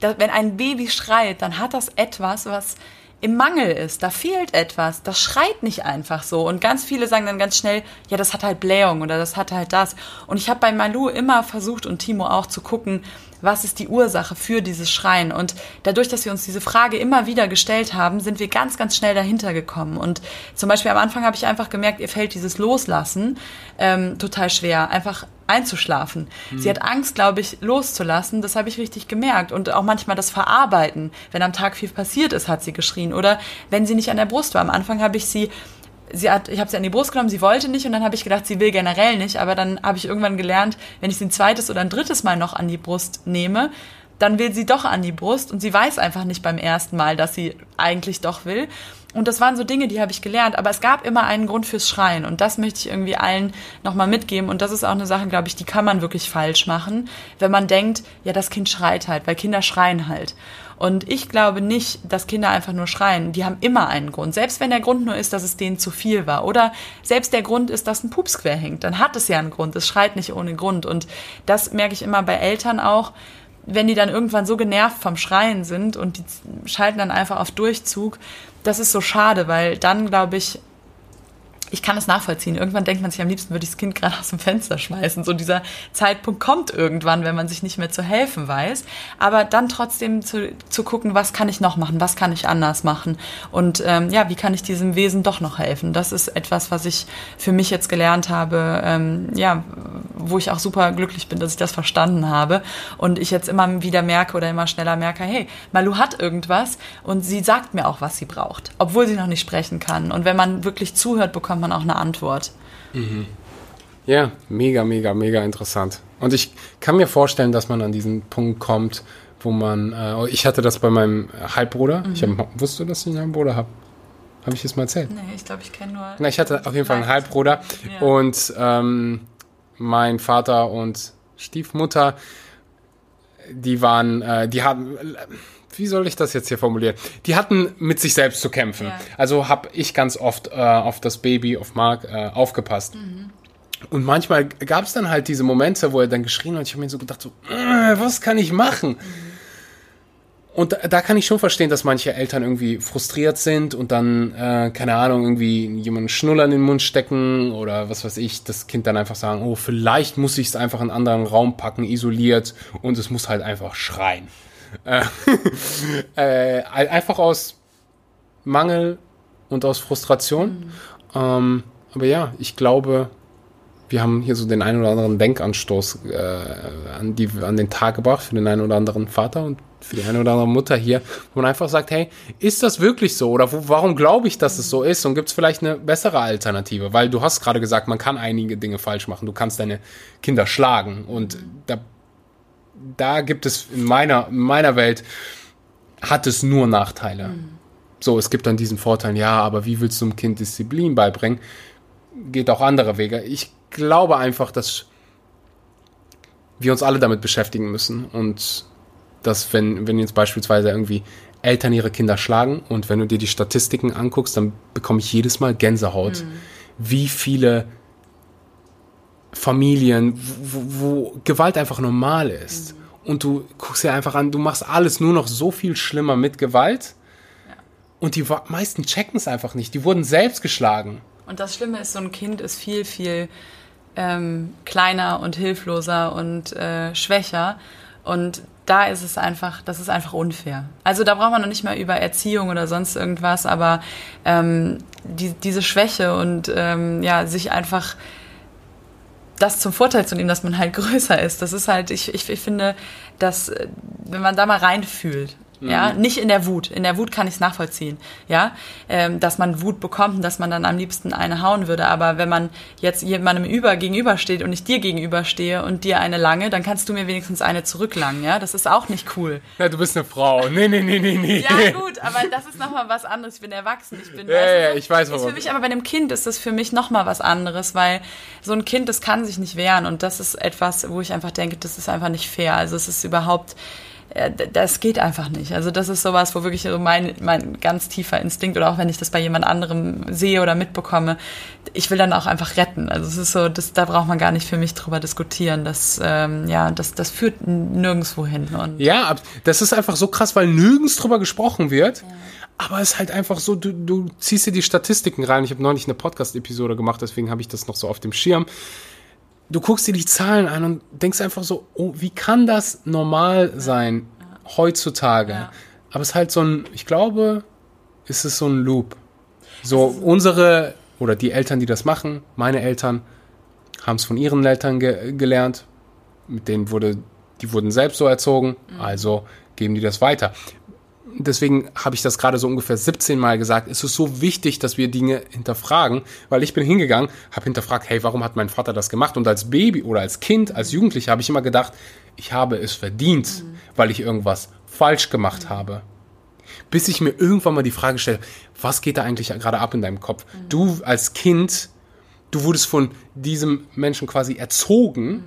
Das, wenn ein Baby schreit, dann hat das etwas, was im Mangel ist, da fehlt etwas, das schreit nicht einfach so. Und ganz viele sagen dann ganz schnell, ja, das hat halt Blähung oder das hat halt das. Und ich habe bei Malu immer versucht und Timo auch zu gucken, was ist die Ursache für dieses Schreien? Und dadurch, dass wir uns diese Frage immer wieder gestellt haben, sind wir ganz, ganz schnell dahinter gekommen. Und zum Beispiel am Anfang habe ich einfach gemerkt, ihr fällt dieses Loslassen ähm, total schwer, einfach einzuschlafen. Mhm. Sie hat Angst, glaube ich, loszulassen. Das habe ich richtig gemerkt. Und auch manchmal das Verarbeiten. Wenn am Tag viel passiert ist, hat sie geschrien. Oder wenn sie nicht an der Brust war. Am Anfang habe ich sie sie hat, ich habe sie an die Brust genommen, sie wollte nicht und dann habe ich gedacht, sie will generell nicht, aber dann habe ich irgendwann gelernt, wenn ich sie ein zweites oder ein drittes Mal noch an die Brust nehme, dann will sie doch an die Brust und sie weiß einfach nicht beim ersten Mal, dass sie eigentlich doch will. Und das waren so Dinge, die habe ich gelernt, aber es gab immer einen Grund fürs Schreien und das möchte ich irgendwie allen nochmal mitgeben und das ist auch eine Sache, glaube ich, die kann man wirklich falsch machen, wenn man denkt, ja, das Kind schreit halt, weil Kinder schreien halt. Und ich glaube nicht, dass Kinder einfach nur schreien. Die haben immer einen Grund. Selbst wenn der Grund nur ist, dass es denen zu viel war. Oder selbst der Grund ist, dass ein Pups quer hängt. Dann hat es ja einen Grund. Es schreit nicht ohne Grund. Und das merke ich immer bei Eltern auch. Wenn die dann irgendwann so genervt vom Schreien sind und die schalten dann einfach auf Durchzug, das ist so schade, weil dann, glaube ich, ich kann es nachvollziehen. Irgendwann denkt man sich, am liebsten würde ich das Kind gerade aus dem Fenster schmeißen. So dieser Zeitpunkt kommt irgendwann, wenn man sich nicht mehr zu helfen weiß. Aber dann trotzdem zu, zu gucken, was kann ich noch machen, was kann ich anders machen und ähm, ja, wie kann ich diesem Wesen doch noch helfen. Das ist etwas, was ich für mich jetzt gelernt habe, ähm, ja, wo ich auch super glücklich bin, dass ich das verstanden habe und ich jetzt immer wieder merke oder immer schneller merke, hey, Malu hat irgendwas und sie sagt mir auch, was sie braucht, obwohl sie noch nicht sprechen kann. Und wenn man wirklich zuhört, bekommt man auch eine Antwort. Mhm. Ja, mega, mega, mega interessant. Und ich kann mir vorstellen, dass man an diesen Punkt kommt, wo man, äh, ich hatte das bei meinem Halbbruder. Mhm. Ich hab, wusstest du, dass ich einen Halbbruder habe? Habe ich das mal erzählt? Nee, ich glaube, ich kenne nur. Na, ich hatte auf jeden Fall einen Halbbruder. Ja. Und ähm, mein Vater und Stiefmutter, die waren, äh, die haben wie soll ich das jetzt hier formulieren? Die hatten mit sich selbst zu kämpfen. Ja. Also habe ich ganz oft äh, auf das Baby, auf Mark äh, aufgepasst. Mhm. Und manchmal gab es dann halt diese Momente, wo er dann geschrien hat. Ich habe mir so gedacht, so, äh, was kann ich machen? Mhm. Und da, da, kann ich schon verstehen, dass manche Eltern irgendwie frustriert sind und dann, äh, keine Ahnung, irgendwie jemanden Schnuller in den Mund stecken oder was weiß ich, das Kind dann einfach sagen, oh, vielleicht muss ich es einfach in einen anderen Raum packen, isoliert und es muss halt einfach schreien. Äh, (laughs) äh, einfach aus Mangel und aus Frustration. Mhm. Ähm, aber ja, ich glaube, wir haben hier so den einen oder anderen Denkanstoß äh, an, die, an den Tag gebracht für den einen oder anderen Vater und für die eine oder andere Mutter hier, wo man einfach sagt, hey, ist das wirklich so? Oder wo, warum glaube ich, dass es so ist? Und gibt es vielleicht eine bessere Alternative? Weil du hast gerade gesagt, man kann einige Dinge falsch machen. Du kannst deine Kinder schlagen. Und da da gibt es in meiner, in meiner Welt, hat es nur Nachteile. Mhm. So, es gibt dann diesen Vorteil, ja, aber wie willst du einem Kind Disziplin beibringen? Geht auch andere Wege. Ich glaube einfach, dass wir uns alle damit beschäftigen müssen und dass, wenn, wenn jetzt beispielsweise irgendwie Eltern ihre Kinder schlagen und wenn du dir die Statistiken anguckst, dann bekomme ich jedes Mal Gänsehaut, mhm. wie viele Familien, wo, wo Gewalt einfach normal ist. Mhm. Und du guckst dir einfach an, du machst alles nur noch so viel schlimmer mit Gewalt. Ja. Und die meisten checken es einfach nicht. Die wurden selbst geschlagen. Und das Schlimme ist, so ein Kind ist viel, viel ähm, kleiner und hilfloser und äh, schwächer. Und da ist es einfach, das ist einfach unfair. Also da braucht man noch nicht mal über Erziehung oder sonst irgendwas, aber ähm, die, diese Schwäche und ähm, ja, sich einfach das zum Vorteil zu nehmen, dass man halt (laughs) größer ist. Das ist halt, ich, ich, ich finde, dass, äh, wenn man da mal reinfühlt, Mhm. Ja, nicht in der Wut. In der Wut kann ich es nachvollziehen. Ja, ähm, dass man Wut bekommt und dass man dann am liebsten eine hauen würde. Aber wenn man jetzt jemandem über gegenübersteht und ich dir gegenüberstehe und dir eine lange, dann kannst du mir wenigstens eine zurücklangen. Ja, das ist auch nicht cool. Ja, du bist eine Frau. Nee, nee, nee, nee, nee. ja, gut, aber das ist nochmal was anderes. Ich bin erwachsen. Ich bin. Ja, weißt ja, ich weiß warum. Für mich, aber bei einem Kind ist das für mich nochmal was anderes, weil so ein Kind, das kann sich nicht wehren und das ist etwas, wo ich einfach denke, das ist einfach nicht fair. Also es ist überhaupt das geht einfach nicht. Also das ist sowas, wo wirklich so mein, mein ganz tiefer Instinkt oder auch wenn ich das bei jemand anderem sehe oder mitbekomme, ich will dann auch einfach retten. Also es ist so, das, da braucht man gar nicht für mich drüber diskutieren. Das, ähm, ja, das, das führt nirgendwo hin. Und ja, das ist einfach so krass, weil nirgends drüber gesprochen wird. Ja. Aber es ist halt einfach so, du, du ziehst dir die Statistiken rein. Ich habe neulich eine Podcast-Episode gemacht, deswegen habe ich das noch so auf dem Schirm du guckst dir die Zahlen an und denkst einfach so, oh, wie kann das normal sein ja. heutzutage? Ja. Aber es ist halt so ein, ich glaube, ist es so ein Loop. So unsere oder die Eltern, die das machen, meine Eltern, haben es von ihren Eltern ge gelernt. Mit denen wurde, die wurden selbst so erzogen, mhm. also geben die das weiter. Deswegen habe ich das gerade so ungefähr 17 Mal gesagt. Es ist so wichtig, dass wir Dinge hinterfragen, weil ich bin hingegangen, habe hinterfragt, hey, warum hat mein Vater das gemacht? Und als Baby oder als Kind, als Jugendlicher habe ich immer gedacht, ich habe es verdient, mhm. weil ich irgendwas falsch gemacht mhm. habe. Bis ich mir irgendwann mal die Frage stelle, was geht da eigentlich gerade ab in deinem Kopf? Mhm. Du als Kind du wurdest von diesem Menschen quasi erzogen.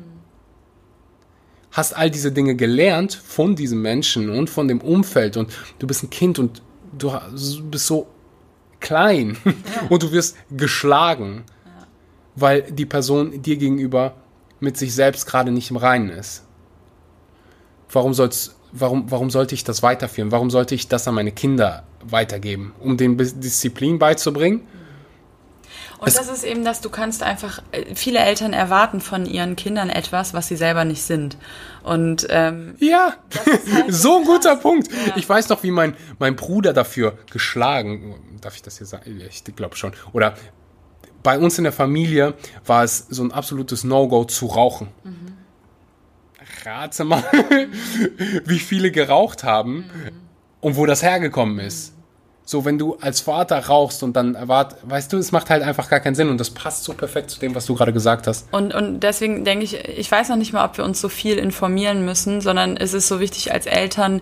Hast all diese Dinge gelernt von diesem Menschen und von dem Umfeld und du bist ein Kind und du bist so klein ja. (laughs) und du wirst geschlagen, ja. weil die Person dir gegenüber mit sich selbst gerade nicht im Reinen ist. Warum soll's, warum, warum sollte ich das weiterführen? Warum sollte ich das an meine Kinder weitergeben? Um denen Disziplin beizubringen? Und es das ist eben das, du kannst einfach, äh, viele Eltern erwarten von ihren Kindern etwas, was sie selber nicht sind. Und ähm, ja, halt (laughs) so ein guter Punkt. Ja. Ich weiß noch, wie mein, mein Bruder dafür geschlagen, darf ich das hier sagen? Ich glaube schon. Oder bei uns in der Familie war es so ein absolutes No-Go zu rauchen. Mhm. Rate mal, (laughs) wie viele geraucht haben mhm. und wo das hergekommen ist. Mhm so, wenn du als Vater rauchst und dann erwart, weißt du, es macht halt einfach gar keinen Sinn und das passt so perfekt zu dem, was du gerade gesagt hast. Und, und deswegen denke ich, ich weiß noch nicht mal, ob wir uns so viel informieren müssen, sondern es ist so wichtig als Eltern,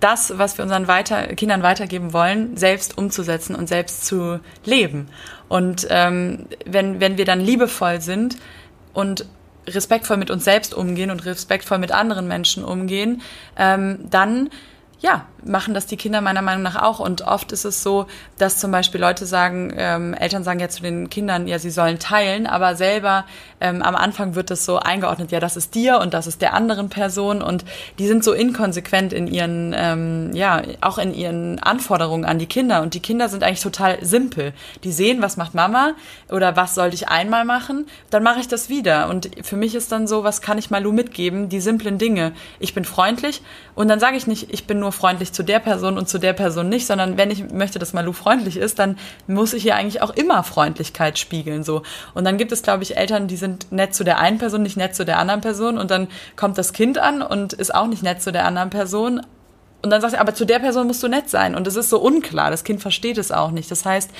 das, was wir unseren weiter, Kindern weitergeben wollen, selbst umzusetzen und selbst zu leben. Und ähm, wenn, wenn wir dann liebevoll sind und respektvoll mit uns selbst umgehen und respektvoll mit anderen Menschen umgehen, ähm, dann ja, machen das die Kinder meiner Meinung nach auch. Und oft ist es so, dass zum Beispiel Leute sagen, ähm, Eltern sagen ja zu den Kindern, ja, sie sollen teilen, aber selber ähm, am Anfang wird das so eingeordnet, ja, das ist dir und das ist der anderen Person und die sind so inkonsequent in ihren, ähm, ja, auch in ihren Anforderungen an die Kinder. Und die Kinder sind eigentlich total simpel. Die sehen, was macht Mama oder was sollte ich einmal machen, dann mache ich das wieder. Und für mich ist dann so, was kann ich Malu mitgeben? Die simplen Dinge. Ich bin freundlich und dann sage ich nicht, ich bin nur freundlich zu der Person und zu der Person nicht, sondern wenn ich möchte, dass Malu freundlich ist, dann muss ich ihr eigentlich auch immer Freundlichkeit spiegeln, so. Und dann gibt es, glaube ich, Eltern, die sind nett zu der einen Person, nicht nett zu der anderen Person und dann kommt das Kind an und ist auch nicht nett zu der anderen Person, und dann sagt er, aber zu der Person musst du nett sein. Und es ist so unklar. Das Kind versteht es auch nicht. Das heißt,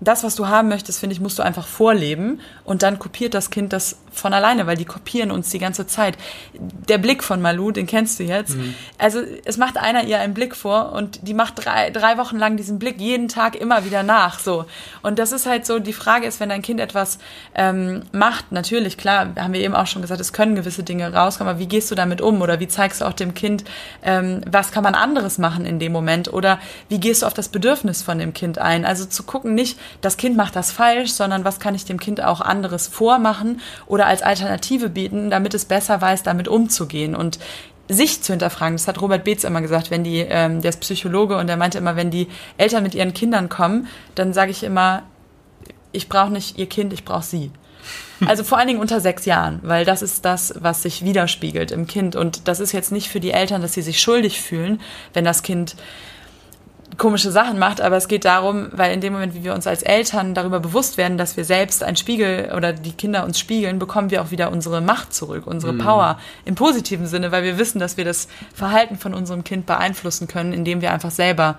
das, was du haben möchtest, finde ich, musst du einfach vorleben und dann kopiert das Kind das von alleine, weil die kopieren uns die ganze Zeit. Der Blick von Malu, den kennst du jetzt. Mhm. Also es macht einer ihr einen Blick vor und die macht drei, drei Wochen lang diesen Blick jeden Tag immer wieder nach. So und das ist halt so. Die Frage ist, wenn dein Kind etwas ähm, macht, natürlich klar, haben wir eben auch schon gesagt, es können gewisse Dinge rauskommen. Aber wie gehst du damit um oder wie zeigst du auch dem Kind, ähm, was kann man anderes machen in dem Moment oder wie gehst du auf das Bedürfnis von dem Kind ein? Also zu gucken, nicht das Kind macht das falsch, sondern was kann ich dem Kind auch anderes vormachen oder als Alternative bieten, damit es besser weiß, damit umzugehen und sich zu hinterfragen. Das hat Robert Beetz immer gesagt, wenn die, ähm, der ist Psychologe und der meinte immer, wenn die Eltern mit ihren Kindern kommen, dann sage ich immer, ich brauche nicht ihr Kind, ich brauche sie. Also vor allen Dingen unter sechs Jahren, weil das ist das, was sich widerspiegelt im Kind. Und das ist jetzt nicht für die Eltern, dass sie sich schuldig fühlen, wenn das Kind komische Sachen macht, aber es geht darum, weil in dem Moment, wie wir uns als Eltern darüber bewusst werden, dass wir selbst ein Spiegel oder die Kinder uns spiegeln, bekommen wir auch wieder unsere Macht zurück, unsere mhm. Power im positiven Sinne, weil wir wissen, dass wir das Verhalten von unserem Kind beeinflussen können, indem wir einfach selber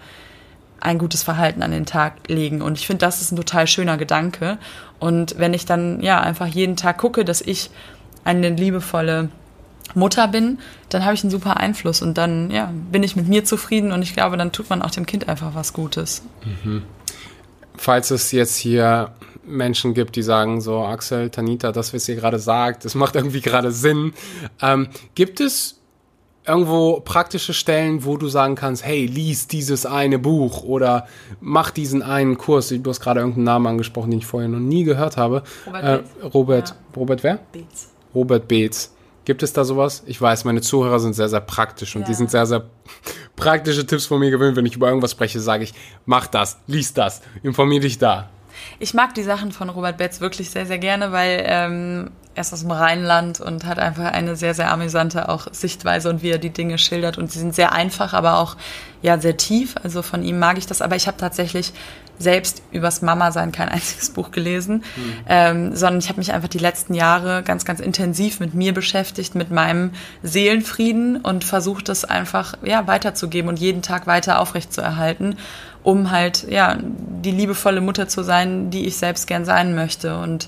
ein gutes Verhalten an den Tag legen. Und ich finde, das ist ein total schöner Gedanke. Und wenn ich dann ja einfach jeden Tag gucke, dass ich eine liebevolle Mutter bin, dann habe ich einen super Einfluss und dann ja, bin ich mit mir zufrieden und ich glaube, dann tut man auch dem Kind einfach was Gutes. Mhm. Falls es jetzt hier Menschen gibt, die sagen so, Axel, Tanita, das, was ihr gerade sagt, das macht irgendwie gerade Sinn. Ähm, gibt es irgendwo praktische Stellen, wo du sagen kannst, hey, lies dieses eine Buch oder mach diesen einen Kurs. Du hast gerade irgendeinen Namen angesprochen, den ich vorher noch nie gehört habe. Robert, äh, Robert, ja. Robert wer? Beetz. Robert Beetz. Gibt es da sowas? Ich weiß, meine Zuhörer sind sehr, sehr praktisch und ja. die sind sehr, sehr (laughs) praktische Tipps von mir gewöhnt. Wenn ich über irgendwas spreche, sage ich, mach das, lies das, informier dich da. Ich mag die Sachen von Robert Betz wirklich sehr, sehr gerne, weil ähm, er ist aus dem Rheinland und hat einfach eine sehr, sehr amüsante auch Sichtweise und wie er die Dinge schildert. Und sie sind sehr einfach, aber auch ja sehr tief. Also von ihm mag ich das. Aber ich habe tatsächlich selbst übers Mama-Sein kein einziges Buch gelesen, mhm. ähm, sondern ich habe mich einfach die letzten Jahre ganz, ganz intensiv mit mir beschäftigt, mit meinem Seelenfrieden und versucht das einfach ja weiterzugeben und jeden Tag weiter aufrechtzuerhalten, um halt ja die liebevolle Mutter zu sein, die ich selbst gern sein möchte und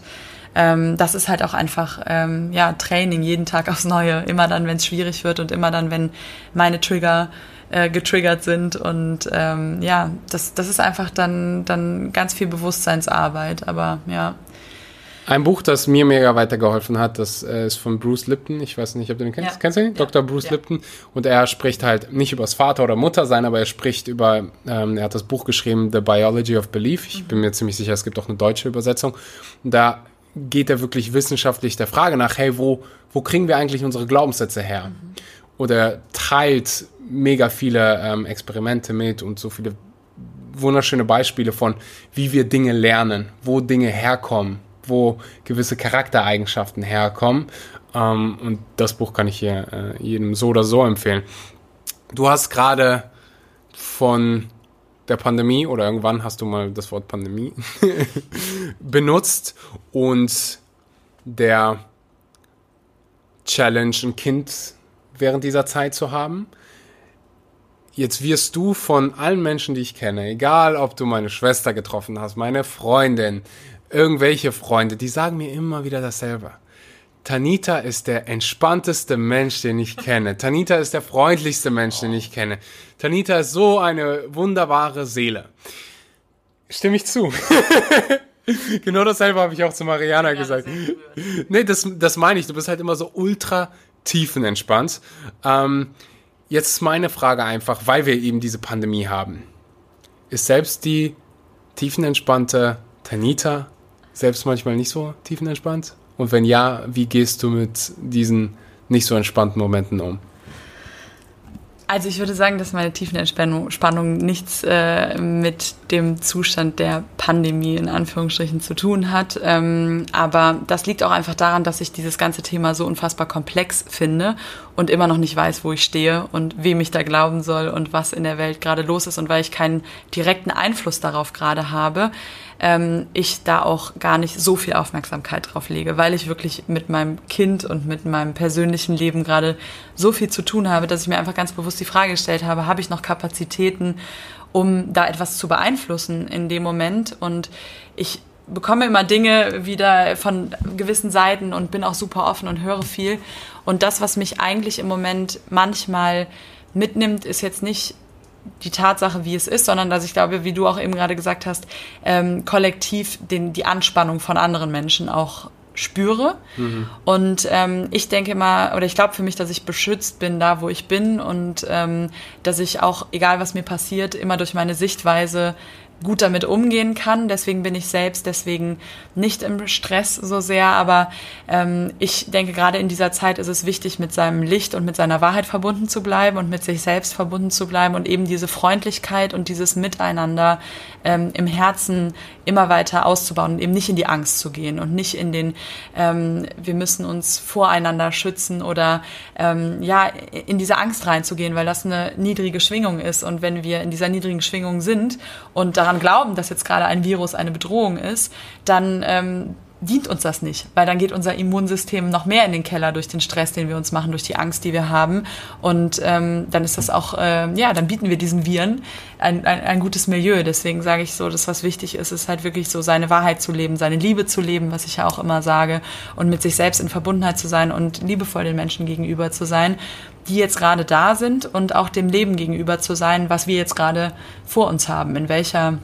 ähm, das ist halt auch einfach ähm, ja Training jeden Tag aufs Neue. Immer dann, wenn es schwierig wird und immer dann, wenn meine Trigger äh, getriggert sind und ähm, ja, das, das ist einfach dann, dann ganz viel Bewusstseinsarbeit, aber ja. Ein Buch, das mir mega weitergeholfen hat, das äh, ist von Bruce Lipton. Ich weiß nicht, ob du den kennst. Ja. Kennst du ihn? Ja. Dr. Bruce ja. Lipton. Und er spricht halt nicht über das Vater oder Mutter sein, aber er spricht über, ähm, er hat das Buch geschrieben, The Biology of Belief. Ich mhm. bin mir ziemlich sicher, es gibt auch eine deutsche Übersetzung. Und da geht er wirklich wissenschaftlich der Frage nach, hey, wo, wo kriegen wir eigentlich unsere Glaubenssätze her? Mhm. Oder teilt mega viele ähm, Experimente mit und so viele wunderschöne Beispiele von, wie wir Dinge lernen, wo Dinge herkommen, wo gewisse Charaktereigenschaften herkommen. Ähm, und das Buch kann ich hier äh, jedem so oder so empfehlen. Du hast gerade von der Pandemie oder irgendwann hast du mal das Wort Pandemie (laughs) benutzt und der Challenge, ein Kind während dieser Zeit zu haben. Jetzt wirst du von allen Menschen, die ich kenne, egal ob du meine Schwester getroffen hast, meine Freundin, irgendwelche Freunde, die sagen mir immer wieder dasselbe. Tanita ist der entspannteste Mensch, den ich kenne. Tanita ist der freundlichste Mensch, den ich kenne. Tanita ist so eine wunderbare Seele. Stimme ich zu. (laughs) genau dasselbe habe ich auch zu Mariana ja, gesagt. Nee, das, das meine ich. Du bist halt immer so ultra tiefenentspannt. Ähm, jetzt ist meine Frage einfach, weil wir eben diese Pandemie haben. Ist selbst die tiefenentspannte Tanita selbst manchmal nicht so tiefenentspannt? Und wenn ja, wie gehst du mit diesen nicht so entspannten Momenten um? Also ich würde sagen, dass meine Tiefenentspannung nichts äh, mit dem Zustand der Pandemie in Anführungsstrichen zu tun hat. Ähm, aber das liegt auch einfach daran, dass ich dieses ganze Thema so unfassbar komplex finde und immer noch nicht weiß, wo ich stehe und wem ich da glauben soll und was in der Welt gerade los ist und weil ich keinen direkten Einfluss darauf gerade habe, ähm, ich da auch gar nicht so viel Aufmerksamkeit drauf lege, weil ich wirklich mit meinem Kind und mit meinem persönlichen Leben gerade so viel zu tun habe, dass ich mir einfach ganz bewusst die Frage gestellt habe, habe ich noch Kapazitäten, um da etwas zu beeinflussen in dem Moment? Und ich bekomme immer Dinge wieder von gewissen Seiten und bin auch super offen und höre viel. Und das, was mich eigentlich im Moment manchmal mitnimmt, ist jetzt nicht die Tatsache, wie es ist, sondern dass ich glaube, wie du auch eben gerade gesagt hast, ähm, kollektiv den, die Anspannung von anderen Menschen auch spüre. Mhm. Und ähm, ich denke immer, oder ich glaube für mich, dass ich beschützt bin da, wo ich bin und ähm, dass ich auch, egal was mir passiert, immer durch meine Sichtweise gut damit umgehen kann. Deswegen bin ich selbst deswegen nicht im Stress so sehr. Aber ähm, ich denke, gerade in dieser Zeit ist es wichtig, mit seinem Licht und mit seiner Wahrheit verbunden zu bleiben und mit sich selbst verbunden zu bleiben und eben diese Freundlichkeit und dieses Miteinander ähm, im Herzen immer weiter auszubauen und eben nicht in die Angst zu gehen und nicht in den, ähm, wir müssen uns voreinander schützen oder ähm, ja, in diese Angst reinzugehen, weil das eine niedrige Schwingung ist. Und wenn wir in dieser niedrigen Schwingung sind und daran glauben, dass jetzt gerade ein Virus eine Bedrohung ist, dann ähm, dient uns das nicht, weil dann geht unser Immunsystem noch mehr in den Keller durch den Stress, den wir uns machen, durch die Angst, die wir haben. Und ähm, dann ist das auch, äh, ja, dann bieten wir diesen Viren ein, ein, ein gutes Milieu. Deswegen sage ich so, dass was wichtig ist, ist halt wirklich so seine Wahrheit zu leben, seine Liebe zu leben, was ich ja auch immer sage, und mit sich selbst in Verbundenheit zu sein und liebevoll den Menschen gegenüber zu sein, die jetzt gerade da sind und auch dem Leben gegenüber zu sein, was wir jetzt gerade vor uns haben, in welcher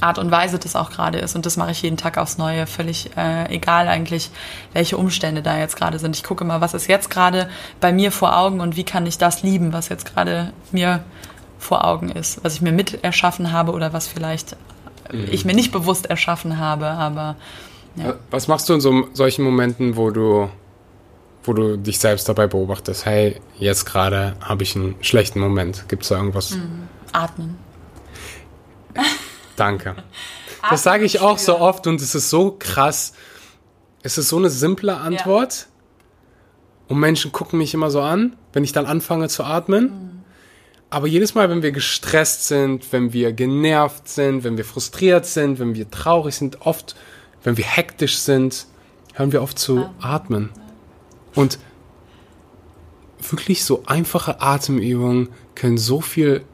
Art und Weise das auch gerade ist. Und das mache ich jeden Tag aufs Neue, völlig äh, egal eigentlich, welche Umstände da jetzt gerade sind. Ich gucke mal, was ist jetzt gerade bei mir vor Augen und wie kann ich das lieben, was jetzt gerade mir vor Augen ist, was ich mir mit erschaffen habe oder was vielleicht mhm. ich mir nicht bewusst erschaffen habe, aber ja. Was machst du in so, solchen Momenten, wo du wo du dich selbst dabei beobachtest, hey, jetzt gerade habe ich einen schlechten Moment. Gibt es da irgendwas? Mhm. Atmen. (laughs) Danke. (laughs) das sage ich auch so oft und es ist so krass. Es ist so eine simple Antwort. Und Menschen gucken mich immer so an, wenn ich dann anfange zu atmen. Mhm. Aber jedes Mal, wenn wir gestresst sind, wenn wir genervt sind, wenn wir frustriert sind, wenn wir traurig sind, oft, wenn wir hektisch sind, hören wir auf zu atmen. Und wirklich so einfache Atemübungen können so viel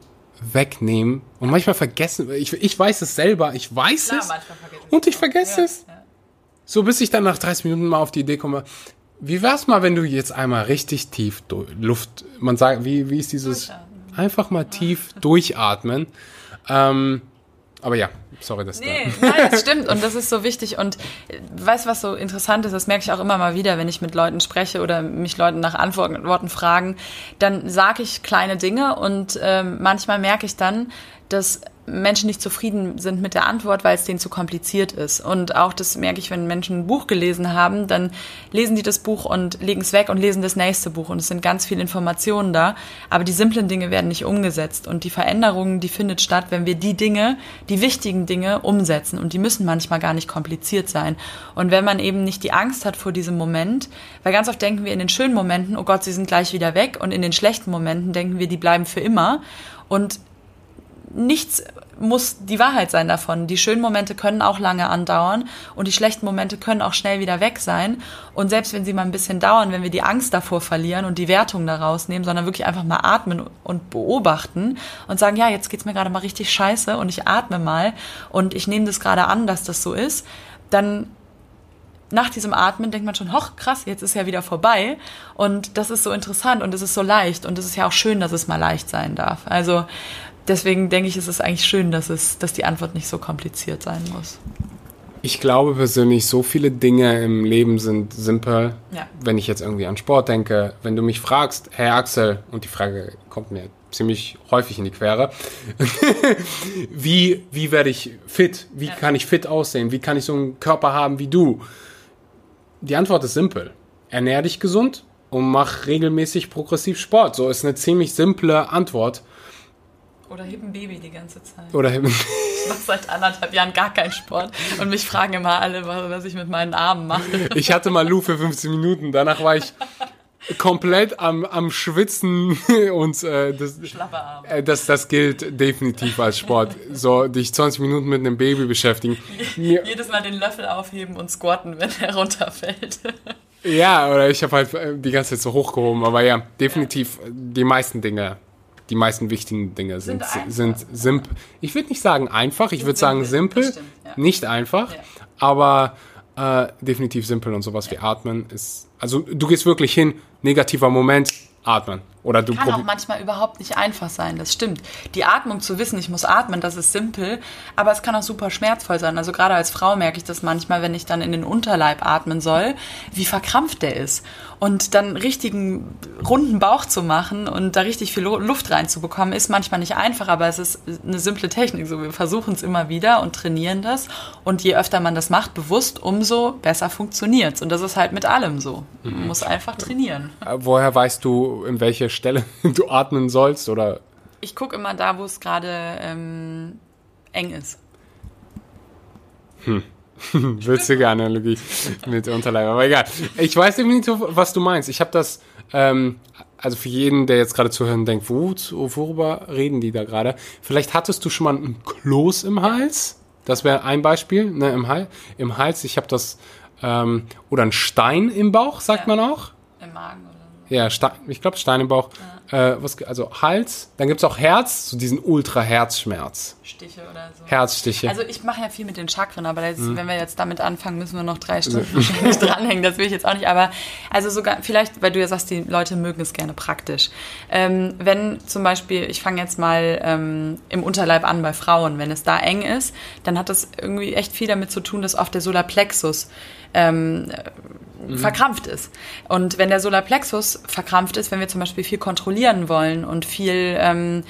wegnehmen und manchmal vergessen, ich, ich weiß es selber, ich weiß Klar, es und ich vergesse ja, es. Ja. So bis ich dann nach 30 Minuten mal auf die Idee komme, wie wär's mal, wenn du jetzt einmal richtig tief Luft, man sagt, wie, wie ist dieses, einfach mal tief durchatmen. Ähm, aber ja, sorry, das nee, da. Nein, das (laughs) stimmt und das ist so wichtig. Und weißt was so interessant ist, das merke ich auch immer mal wieder, wenn ich mit Leuten spreche oder mich Leuten nach Antworten fragen, dann sage ich kleine Dinge und ähm, manchmal merke ich dann, dass Menschen nicht zufrieden sind mit der Antwort, weil es denen zu kompliziert ist. Und auch das merke ich, wenn Menschen ein Buch gelesen haben, dann lesen die das Buch und legen es weg und lesen das nächste Buch. Und es sind ganz viele Informationen da. Aber die simplen Dinge werden nicht umgesetzt. Und die Veränderung, die findet statt, wenn wir die Dinge, die wichtigen Dinge umsetzen. Und die müssen manchmal gar nicht kompliziert sein. Und wenn man eben nicht die Angst hat vor diesem Moment, weil ganz oft denken wir in den schönen Momenten, oh Gott, sie sind gleich wieder weg. Und in den schlechten Momenten denken wir, die bleiben für immer. Und nichts muss die Wahrheit sein davon. Die schönen Momente können auch lange andauern und die schlechten Momente können auch schnell wieder weg sein. Und selbst wenn sie mal ein bisschen dauern, wenn wir die Angst davor verlieren und die Wertung daraus nehmen, sondern wirklich einfach mal atmen und beobachten und sagen, ja, jetzt geht's mir gerade mal richtig scheiße und ich atme mal und ich nehme das gerade an, dass das so ist, dann nach diesem Atmen denkt man schon, hoch, krass, jetzt ist ja wieder vorbei. Und das ist so interessant und es ist so leicht. Und es ist ja auch schön, dass es mal leicht sein darf. Also deswegen denke ich, ist es eigentlich schön, dass, es, dass die Antwort nicht so kompliziert sein muss. Ich glaube persönlich, so viele Dinge im Leben sind simpel. Ja. Wenn ich jetzt irgendwie an Sport denke, wenn du mich fragst, Herr Axel, und die Frage kommt mir ziemlich häufig in die Quere, (laughs) wie, wie werde ich fit? Wie ja. kann ich fit aussehen? Wie kann ich so einen Körper haben wie du? Die Antwort ist simpel. Ernähr dich gesund und mach regelmäßig progressiv Sport. So ist eine ziemlich simple Antwort. Oder ein Baby die ganze Zeit. Oder heb (laughs) Ich mache seit anderthalb Jahren gar keinen Sport und mich fragen immer alle, was ich mit meinen Armen mache. (laughs) Ich hatte mal Lou für 15 Minuten, danach war ich komplett am, am Schwitzen (laughs) und äh, das, äh, das, das gilt definitiv als Sport. So, dich 20 Minuten mit einem Baby beschäftigen. Jedes Mal den Löffel aufheben und squatten, wenn er runterfällt. Ja, oder ich habe halt äh, die ganze Zeit so hochgehoben, aber ja, definitiv die meisten Dinge die meisten wichtigen Dinge sind, sind, sind simpel. Ich würde nicht sagen einfach, ich würde sagen simpel, stimmt, ja. nicht einfach, ja. aber äh, definitiv simpel und sowas wie atmen ist. Also du gehst wirklich hin, negativer Moment, atmen. Oder du Kann auch manchmal überhaupt nicht einfach sein, das stimmt. Die Atmung zu wissen, ich muss atmen, das ist simpel, aber es kann auch super schmerzvoll sein. Also gerade als Frau merke ich das manchmal, wenn ich dann in den Unterleib atmen soll, wie verkrampft der ist. Und dann richtigen runden Bauch zu machen und da richtig viel Luft reinzubekommen, ist manchmal nicht einfach, aber es ist eine simple Technik. So, wir versuchen es immer wieder und trainieren das. Und je öfter man das macht, bewusst, umso besser funktioniert es. Und das ist halt mit allem so. Man mhm. muss einfach trainieren. Äh, woher weißt du, in welche Stelle (laughs) du atmen sollst? Oder? Ich gucke immer da, wo es gerade ähm, eng ist. Hm. Willst du gerne Analogie mit Unterleib, aber egal. Ich weiß definitiv, was du meinst. Ich habe das, ähm, also für jeden, der jetzt gerade zuhört und denkt, wo, worüber reden die da gerade? Vielleicht hattest du schon mal ein Kloß im Hals. Das wäre ein Beispiel, ne, im, Hals. Im Hals. Ich habe das, ähm, oder ein Stein im Bauch, sagt ja. man auch. Im Magen oder so. Ja, Stein, ich glaube Stein im Bauch. Ja äh, was, also Hals, dann gibt es auch Herz, so diesen Ultra-Herzschmerz. Stiche oder so. Herzstiche. Also ich mache ja viel mit den Chakren, aber jetzt, mhm. wenn wir jetzt damit anfangen, müssen wir noch drei Stunden wahrscheinlich (laughs) (laughs) dranhängen. Das will ich jetzt auch nicht. Aber also sogar, vielleicht, weil du ja sagst, die Leute mögen es gerne praktisch. Ähm, wenn zum Beispiel, ich fange jetzt mal ähm, im Unterleib an bei Frauen, wenn es da eng ist, dann hat das irgendwie echt viel damit zu tun, dass oft der Solarplexus ähm, mhm. verkrampft ist. Und wenn der Solarplexus verkrampft ist, wenn wir zum Beispiel viel kontrollieren wollen und viel ähm,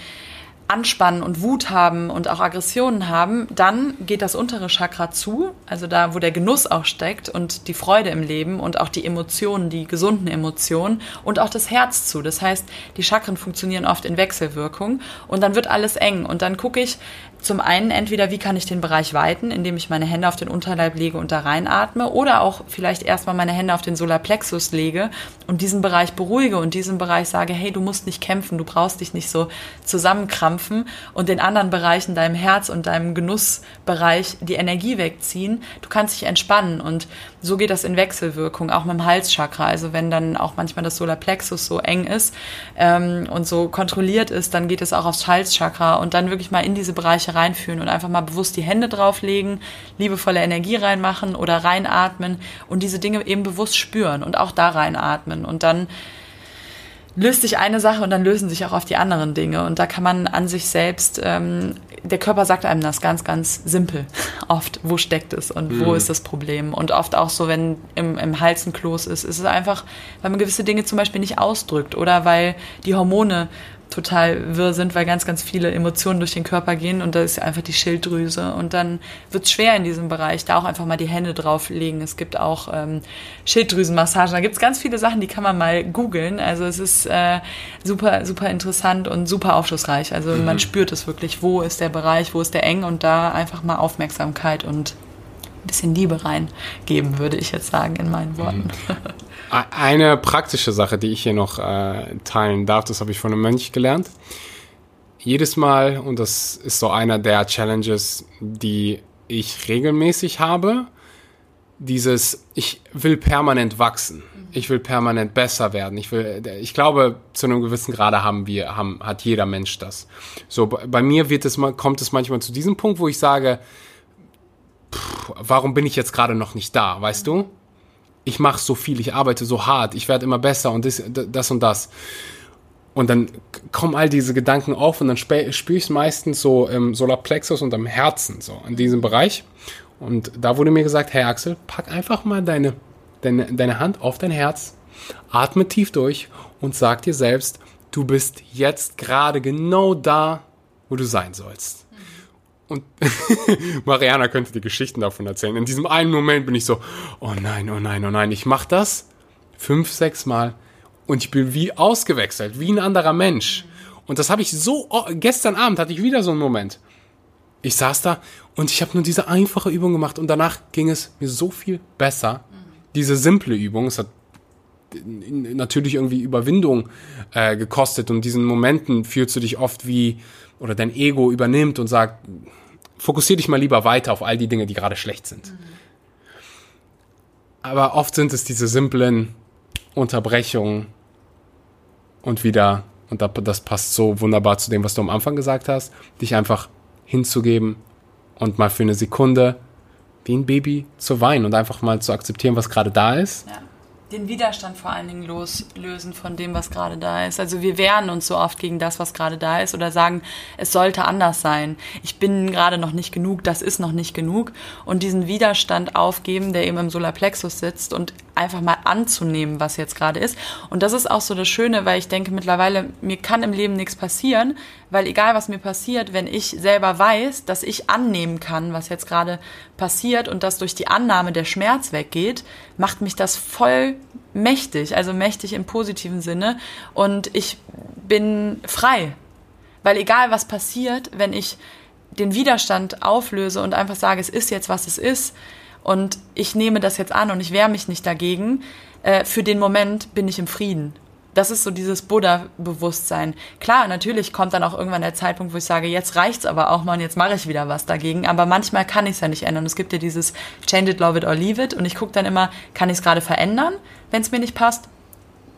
Anspannen und Wut haben und auch Aggressionen haben, dann geht das untere Chakra zu, also da, wo der Genuss auch steckt und die Freude im Leben und auch die Emotionen, die gesunden Emotionen und auch das Herz zu. Das heißt, die Chakren funktionieren oft in Wechselwirkung und dann wird alles eng und dann gucke ich, zum einen entweder, wie kann ich den Bereich weiten, indem ich meine Hände auf den Unterleib lege und da reinatme, oder auch vielleicht erstmal meine Hände auf den Solarplexus lege und diesen Bereich beruhige und diesen Bereich sage, hey, du musst nicht kämpfen, du brauchst dich nicht so zusammenkrampfen und den anderen Bereichen, deinem Herz und deinem Genussbereich, die Energie wegziehen. Du kannst dich entspannen und so geht das in Wechselwirkung, auch mit dem Halschakra. Also wenn dann auch manchmal das Solarplexus so eng ist ähm, und so kontrolliert ist, dann geht es auch aufs Halschakra und dann wirklich mal in diese Bereiche reinführen und einfach mal bewusst die Hände drauflegen, liebevolle Energie reinmachen oder reinatmen und diese Dinge eben bewusst spüren und auch da reinatmen und dann löst sich eine Sache und dann lösen sich auch auf die anderen Dinge. Und da kann man an sich selbst, ähm, der Körper sagt einem das ganz, ganz simpel. (laughs) Oft, wo steckt es und mhm. wo ist das Problem? Und oft auch so, wenn im, im Hals ein Kloß ist, ist es einfach, weil man gewisse Dinge zum Beispiel nicht ausdrückt oder weil die Hormone total wirr sind, weil ganz, ganz viele Emotionen durch den Körper gehen und da ist einfach die Schilddrüse. Und dann wird es schwer in diesem Bereich, da auch einfach mal die Hände drauflegen. Es gibt auch ähm, Schilddrüsenmassagen, da gibt es ganz viele Sachen, die kann man mal googeln. Also es ist äh, super, super interessant und super aufschlussreich. Also mhm. man spürt es wirklich, wo ist der Bereich, wo ist der eng und da einfach mal Aufmerksamkeit und ein bisschen Liebe reingeben, würde ich jetzt sagen in meinen Worten. Mhm. (laughs) Eine praktische Sache, die ich hier noch äh, teilen darf, das habe ich von einem Mönch gelernt. Jedes Mal, und das ist so einer der Challenges, die ich regelmäßig habe, dieses, ich will permanent wachsen. Ich will permanent besser werden. Ich will, ich glaube, zu einem gewissen Grade haben wir, haben, hat jeder Mensch das. So, bei mir wird es, kommt es manchmal zu diesem Punkt, wo ich sage, pff, warum bin ich jetzt gerade noch nicht da, weißt du? Ich mache so viel, ich arbeite so hart, ich werde immer besser und das, das und das. Und dann kommen all diese Gedanken auf und dann spüre ich es meistens so im Solarplexus und am Herzen, so in diesem Bereich. Und da wurde mir gesagt, hey Axel, pack einfach mal deine, deine, deine Hand auf dein Herz, atme tief durch und sag dir selbst, du bist jetzt gerade genau da, wo du sein sollst. Und (laughs) Mariana könnte die Geschichten davon erzählen. In diesem einen Moment bin ich so, oh nein, oh nein, oh nein, ich mach das fünf, sechs Mal und ich bin wie ausgewechselt, wie ein anderer Mensch. Und das habe ich so, oh, gestern Abend hatte ich wieder so einen Moment. Ich saß da und ich habe nur diese einfache Übung gemacht und danach ging es mir so viel besser. Diese simple Übung, es hat natürlich irgendwie Überwindung äh, gekostet und diesen Momenten fühlst du dich oft wie, oder dein Ego übernimmt und sagt, fokussier dich mal lieber weiter auf all die Dinge, die gerade schlecht sind. Mhm. Aber oft sind es diese simplen Unterbrechungen und wieder, und das passt so wunderbar zu dem, was du am Anfang gesagt hast, dich einfach hinzugeben und mal für eine Sekunde wie ein Baby zu weinen und einfach mal zu akzeptieren, was gerade da ist. Ja den Widerstand vor allen Dingen loslösen von dem, was gerade da ist. Also wir wehren uns so oft gegen das, was gerade da ist oder sagen, es sollte anders sein. Ich bin gerade noch nicht genug, das ist noch nicht genug. Und diesen Widerstand aufgeben, der eben im Solarplexus sitzt und einfach mal anzunehmen, was jetzt gerade ist. Und das ist auch so das Schöne, weil ich denke mittlerweile, mir kann im Leben nichts passieren, weil egal was mir passiert, wenn ich selber weiß, dass ich annehmen kann, was jetzt gerade passiert und dass durch die Annahme der Schmerz weggeht, macht mich das voll mächtig, also mächtig im positiven Sinne und ich bin frei. Weil egal was passiert, wenn ich den Widerstand auflöse und einfach sage, es ist jetzt, was es ist, und ich nehme das jetzt an und ich wehre mich nicht dagegen, äh, für den Moment bin ich im Frieden. Das ist so dieses Buddha-Bewusstsein. Klar, natürlich kommt dann auch irgendwann der Zeitpunkt, wo ich sage, jetzt reicht's aber auch mal und jetzt mache ich wieder was dagegen. Aber manchmal kann ich es ja nicht ändern. Es gibt ja dieses Change it, love it or leave it. Und ich gucke dann immer, kann ich es gerade verändern, wenn es mir nicht passt?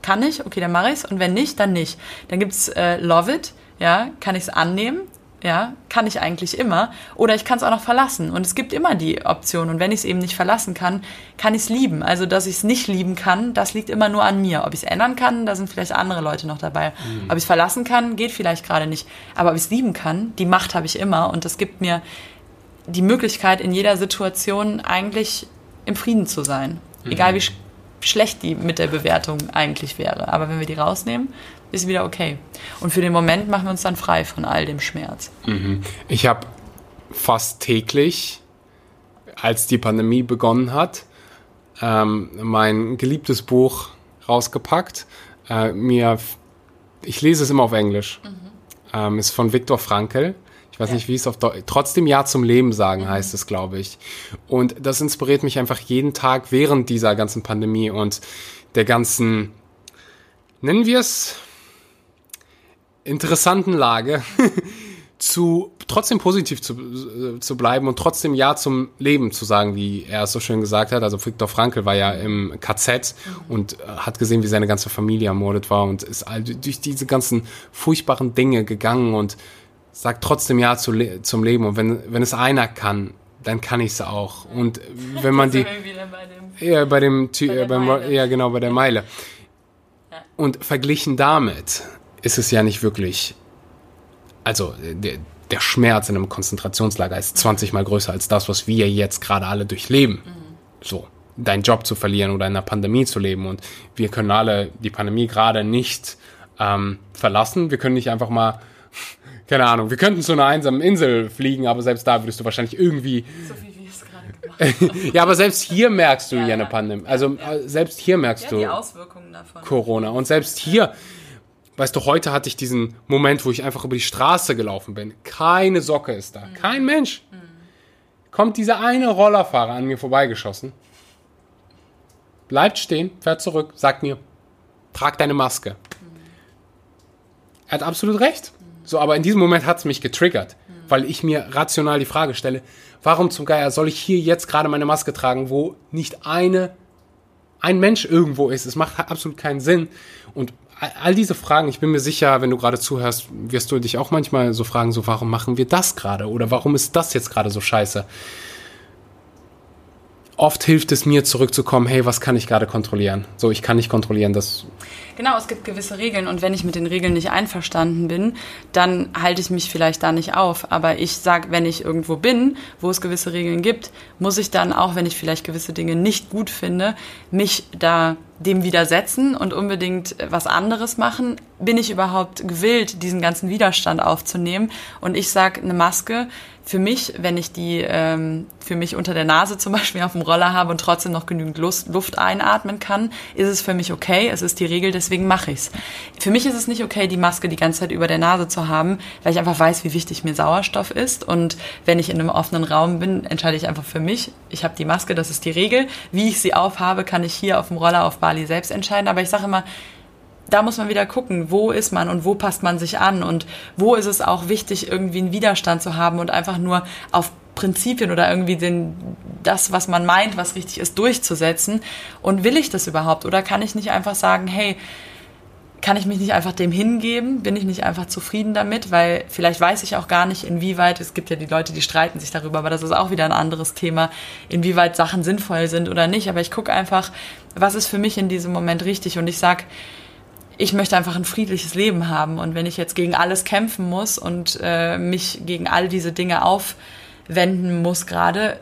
Kann ich? Okay, dann mache ich es. Und wenn nicht, dann nicht. Dann gibt's äh, love it. Ja, kann ich es annehmen? Ja, kann ich eigentlich immer. Oder ich kann es auch noch verlassen. Und es gibt immer die Option. Und wenn ich es eben nicht verlassen kann, kann ich es lieben. Also, dass ich es nicht lieben kann, das liegt immer nur an mir. Ob ich es ändern kann, da sind vielleicht andere Leute noch dabei. Mhm. Ob ich es verlassen kann, geht vielleicht gerade nicht. Aber ob ich es lieben kann, die Macht habe ich immer. Und das gibt mir die Möglichkeit, in jeder Situation eigentlich im Frieden zu sein. Mhm. Egal wie sch schlecht die mit der Bewertung eigentlich wäre. Aber wenn wir die rausnehmen, ist wieder okay. Und für den Moment machen wir uns dann frei von all dem Schmerz. Mhm. Ich habe fast täglich, als die Pandemie begonnen hat, ähm, mein geliebtes Buch rausgepackt. Äh, mir, ich lese es immer auf Englisch. Mhm. Ähm, ist von Viktor Frankl. Ich weiß ja. nicht, wie es auf Deutsch, trotzdem Ja zum Leben sagen heißt es, glaube ich. Und das inspiriert mich einfach jeden Tag während dieser ganzen Pandemie und der ganzen, nennen wir es, interessanten Lage, (laughs) zu trotzdem positiv zu, äh, zu bleiben und trotzdem Ja zum Leben zu sagen, wie er es so schön gesagt hat. Also Viktor Frankl war ja im KZ und äh, hat gesehen, wie seine ganze Familie ermordet war und ist durch diese ganzen furchtbaren Dinge gegangen und sagt trotzdem Ja zu, zum Leben. Und wenn, wenn es einer kann, dann kann ich es auch. Und wenn man (laughs) die. Ja, bei dem, bei äh, beim, ja, genau, bei der Meile. Und verglichen damit ist es ja nicht wirklich also der, der Schmerz in einem Konzentrationslager ist 20 mal größer als das, was wir jetzt gerade alle durchleben. Mhm. So, deinen Job zu verlieren oder in einer Pandemie zu leben. Und wir können alle die Pandemie gerade nicht ähm, verlassen. Wir können nicht einfach mal, (laughs) keine Ahnung, wir könnten zu einer einsamen Insel fliegen, aber selbst da würdest du wahrscheinlich irgendwie. So wie wir es gerade gemacht (laughs) haben. ja, aber selbst hier merkst du ja, ja eine Pandemie. Also ja. Äh, selbst hier merkst ja, du Corona. Und selbst hier Weißt du, heute hatte ich diesen Moment, wo ich einfach über die Straße gelaufen bin. Keine Socke ist da. Mhm. Kein Mensch. Mhm. Kommt dieser eine Rollerfahrer an mir vorbeigeschossen. Bleibt stehen, fährt zurück, sagt mir, trag deine Maske. Mhm. Er hat absolut recht. So, aber in diesem Moment hat es mich getriggert, weil ich mir rational die Frage stelle, warum zum Geier soll ich hier jetzt gerade meine Maske tragen, wo nicht eine, ein Mensch irgendwo ist? Es macht absolut keinen Sinn. Und all diese Fragen, ich bin mir sicher, wenn du gerade zuhörst, wirst du dich auch manchmal so fragen, so warum machen wir das gerade oder warum ist das jetzt gerade so scheiße? Oft hilft es mir zurückzukommen, hey, was kann ich gerade kontrollieren? So, ich kann nicht kontrollieren, dass Genau, es gibt gewisse Regeln und wenn ich mit den Regeln nicht einverstanden bin, dann halte ich mich vielleicht da nicht auf. Aber ich sage, wenn ich irgendwo bin, wo es gewisse Regeln gibt, muss ich dann, auch wenn ich vielleicht gewisse Dinge nicht gut finde, mich da dem widersetzen und unbedingt was anderes machen? Bin ich überhaupt gewillt, diesen ganzen Widerstand aufzunehmen? Und ich sage, eine Maske für mich, wenn ich die ähm, für mich unter der Nase zum (laughs) Beispiel auf dem Roller habe und trotzdem noch genügend Luft, Luft einatmen kann, ist es für mich okay. Es ist die Regel, deswegen mache ich's. Für mich ist es nicht okay, die Maske die ganze Zeit über der Nase zu haben, weil ich einfach weiß, wie wichtig mir Sauerstoff ist. Und wenn ich in einem offenen Raum bin, entscheide ich einfach für mich. Ich habe die Maske, das ist die Regel. Wie ich sie aufhabe, kann ich hier auf dem Roller auf Bali selbst entscheiden. Aber ich sage immer, da muss man wieder gucken, wo ist man und wo passt man sich an und wo ist es auch wichtig, irgendwie einen Widerstand zu haben und einfach nur auf Prinzipien oder irgendwie den, das, was man meint, was richtig ist, durchzusetzen. Und will ich das überhaupt? Oder kann ich nicht einfach sagen, hey, kann ich mich nicht einfach dem hingeben? Bin ich nicht einfach zufrieden damit? Weil vielleicht weiß ich auch gar nicht, inwieweit, es gibt ja die Leute, die streiten sich darüber, aber das ist auch wieder ein anderes Thema, inwieweit Sachen sinnvoll sind oder nicht. Aber ich gucke einfach, was ist für mich in diesem Moment richtig und ich sag ich möchte einfach ein friedliches Leben haben. Und wenn ich jetzt gegen alles kämpfen muss und äh, mich gegen all diese Dinge aufwenden muss gerade,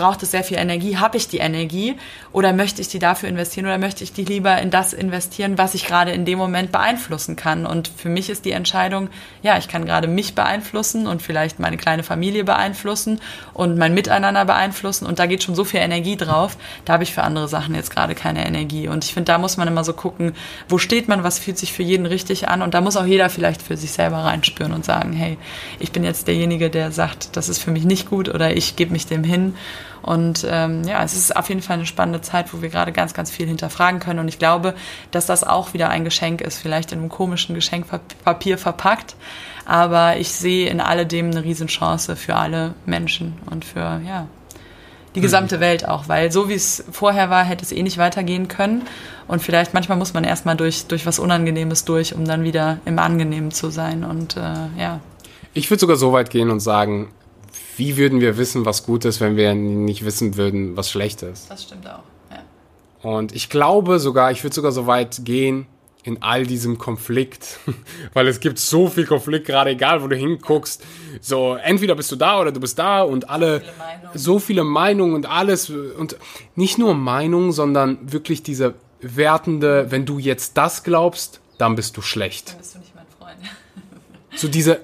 braucht es sehr viel Energie. Habe ich die Energie oder möchte ich die dafür investieren oder möchte ich die lieber in das investieren, was ich gerade in dem Moment beeinflussen kann? Und für mich ist die Entscheidung, ja, ich kann gerade mich beeinflussen und vielleicht meine kleine Familie beeinflussen und mein Miteinander beeinflussen. Und da geht schon so viel Energie drauf. Da habe ich für andere Sachen jetzt gerade keine Energie. Und ich finde, da muss man immer so gucken, wo steht man, was fühlt sich für jeden richtig an. Und da muss auch jeder vielleicht für sich selber reinspüren und sagen, hey, ich bin jetzt derjenige, der sagt, das ist für mich nicht gut oder ich gebe mich dem hin. Und ähm, ja, es ist auf jeden Fall eine spannende Zeit, wo wir gerade ganz, ganz viel hinterfragen können. Und ich glaube, dass das auch wieder ein Geschenk ist, vielleicht in einem komischen Geschenkpapier verpackt. Aber ich sehe in alledem eine Riesenchance für alle Menschen und für, ja, die gesamte mhm. Welt auch, weil so wie es vorher war, hätte es eh nicht weitergehen können. Und vielleicht manchmal muss man erstmal durch, durch was Unangenehmes durch, um dann wieder im Angenehmen zu sein. Und äh, ja. Ich würde sogar so weit gehen und sagen, wie würden wir wissen, was gut ist, wenn wir nicht wissen würden, was schlecht ist? Das stimmt auch, ja. Und ich glaube sogar, ich würde sogar so weit gehen, in all diesem Konflikt, (laughs) weil es gibt so viel Konflikt, gerade egal, wo du hinguckst. So, entweder bist du da oder du bist da und alle, viele so viele Meinungen und alles und nicht nur Meinungen, sondern wirklich diese wertende, wenn du jetzt das glaubst, dann bist du schlecht. Dann bist du nicht mein Freund. so diese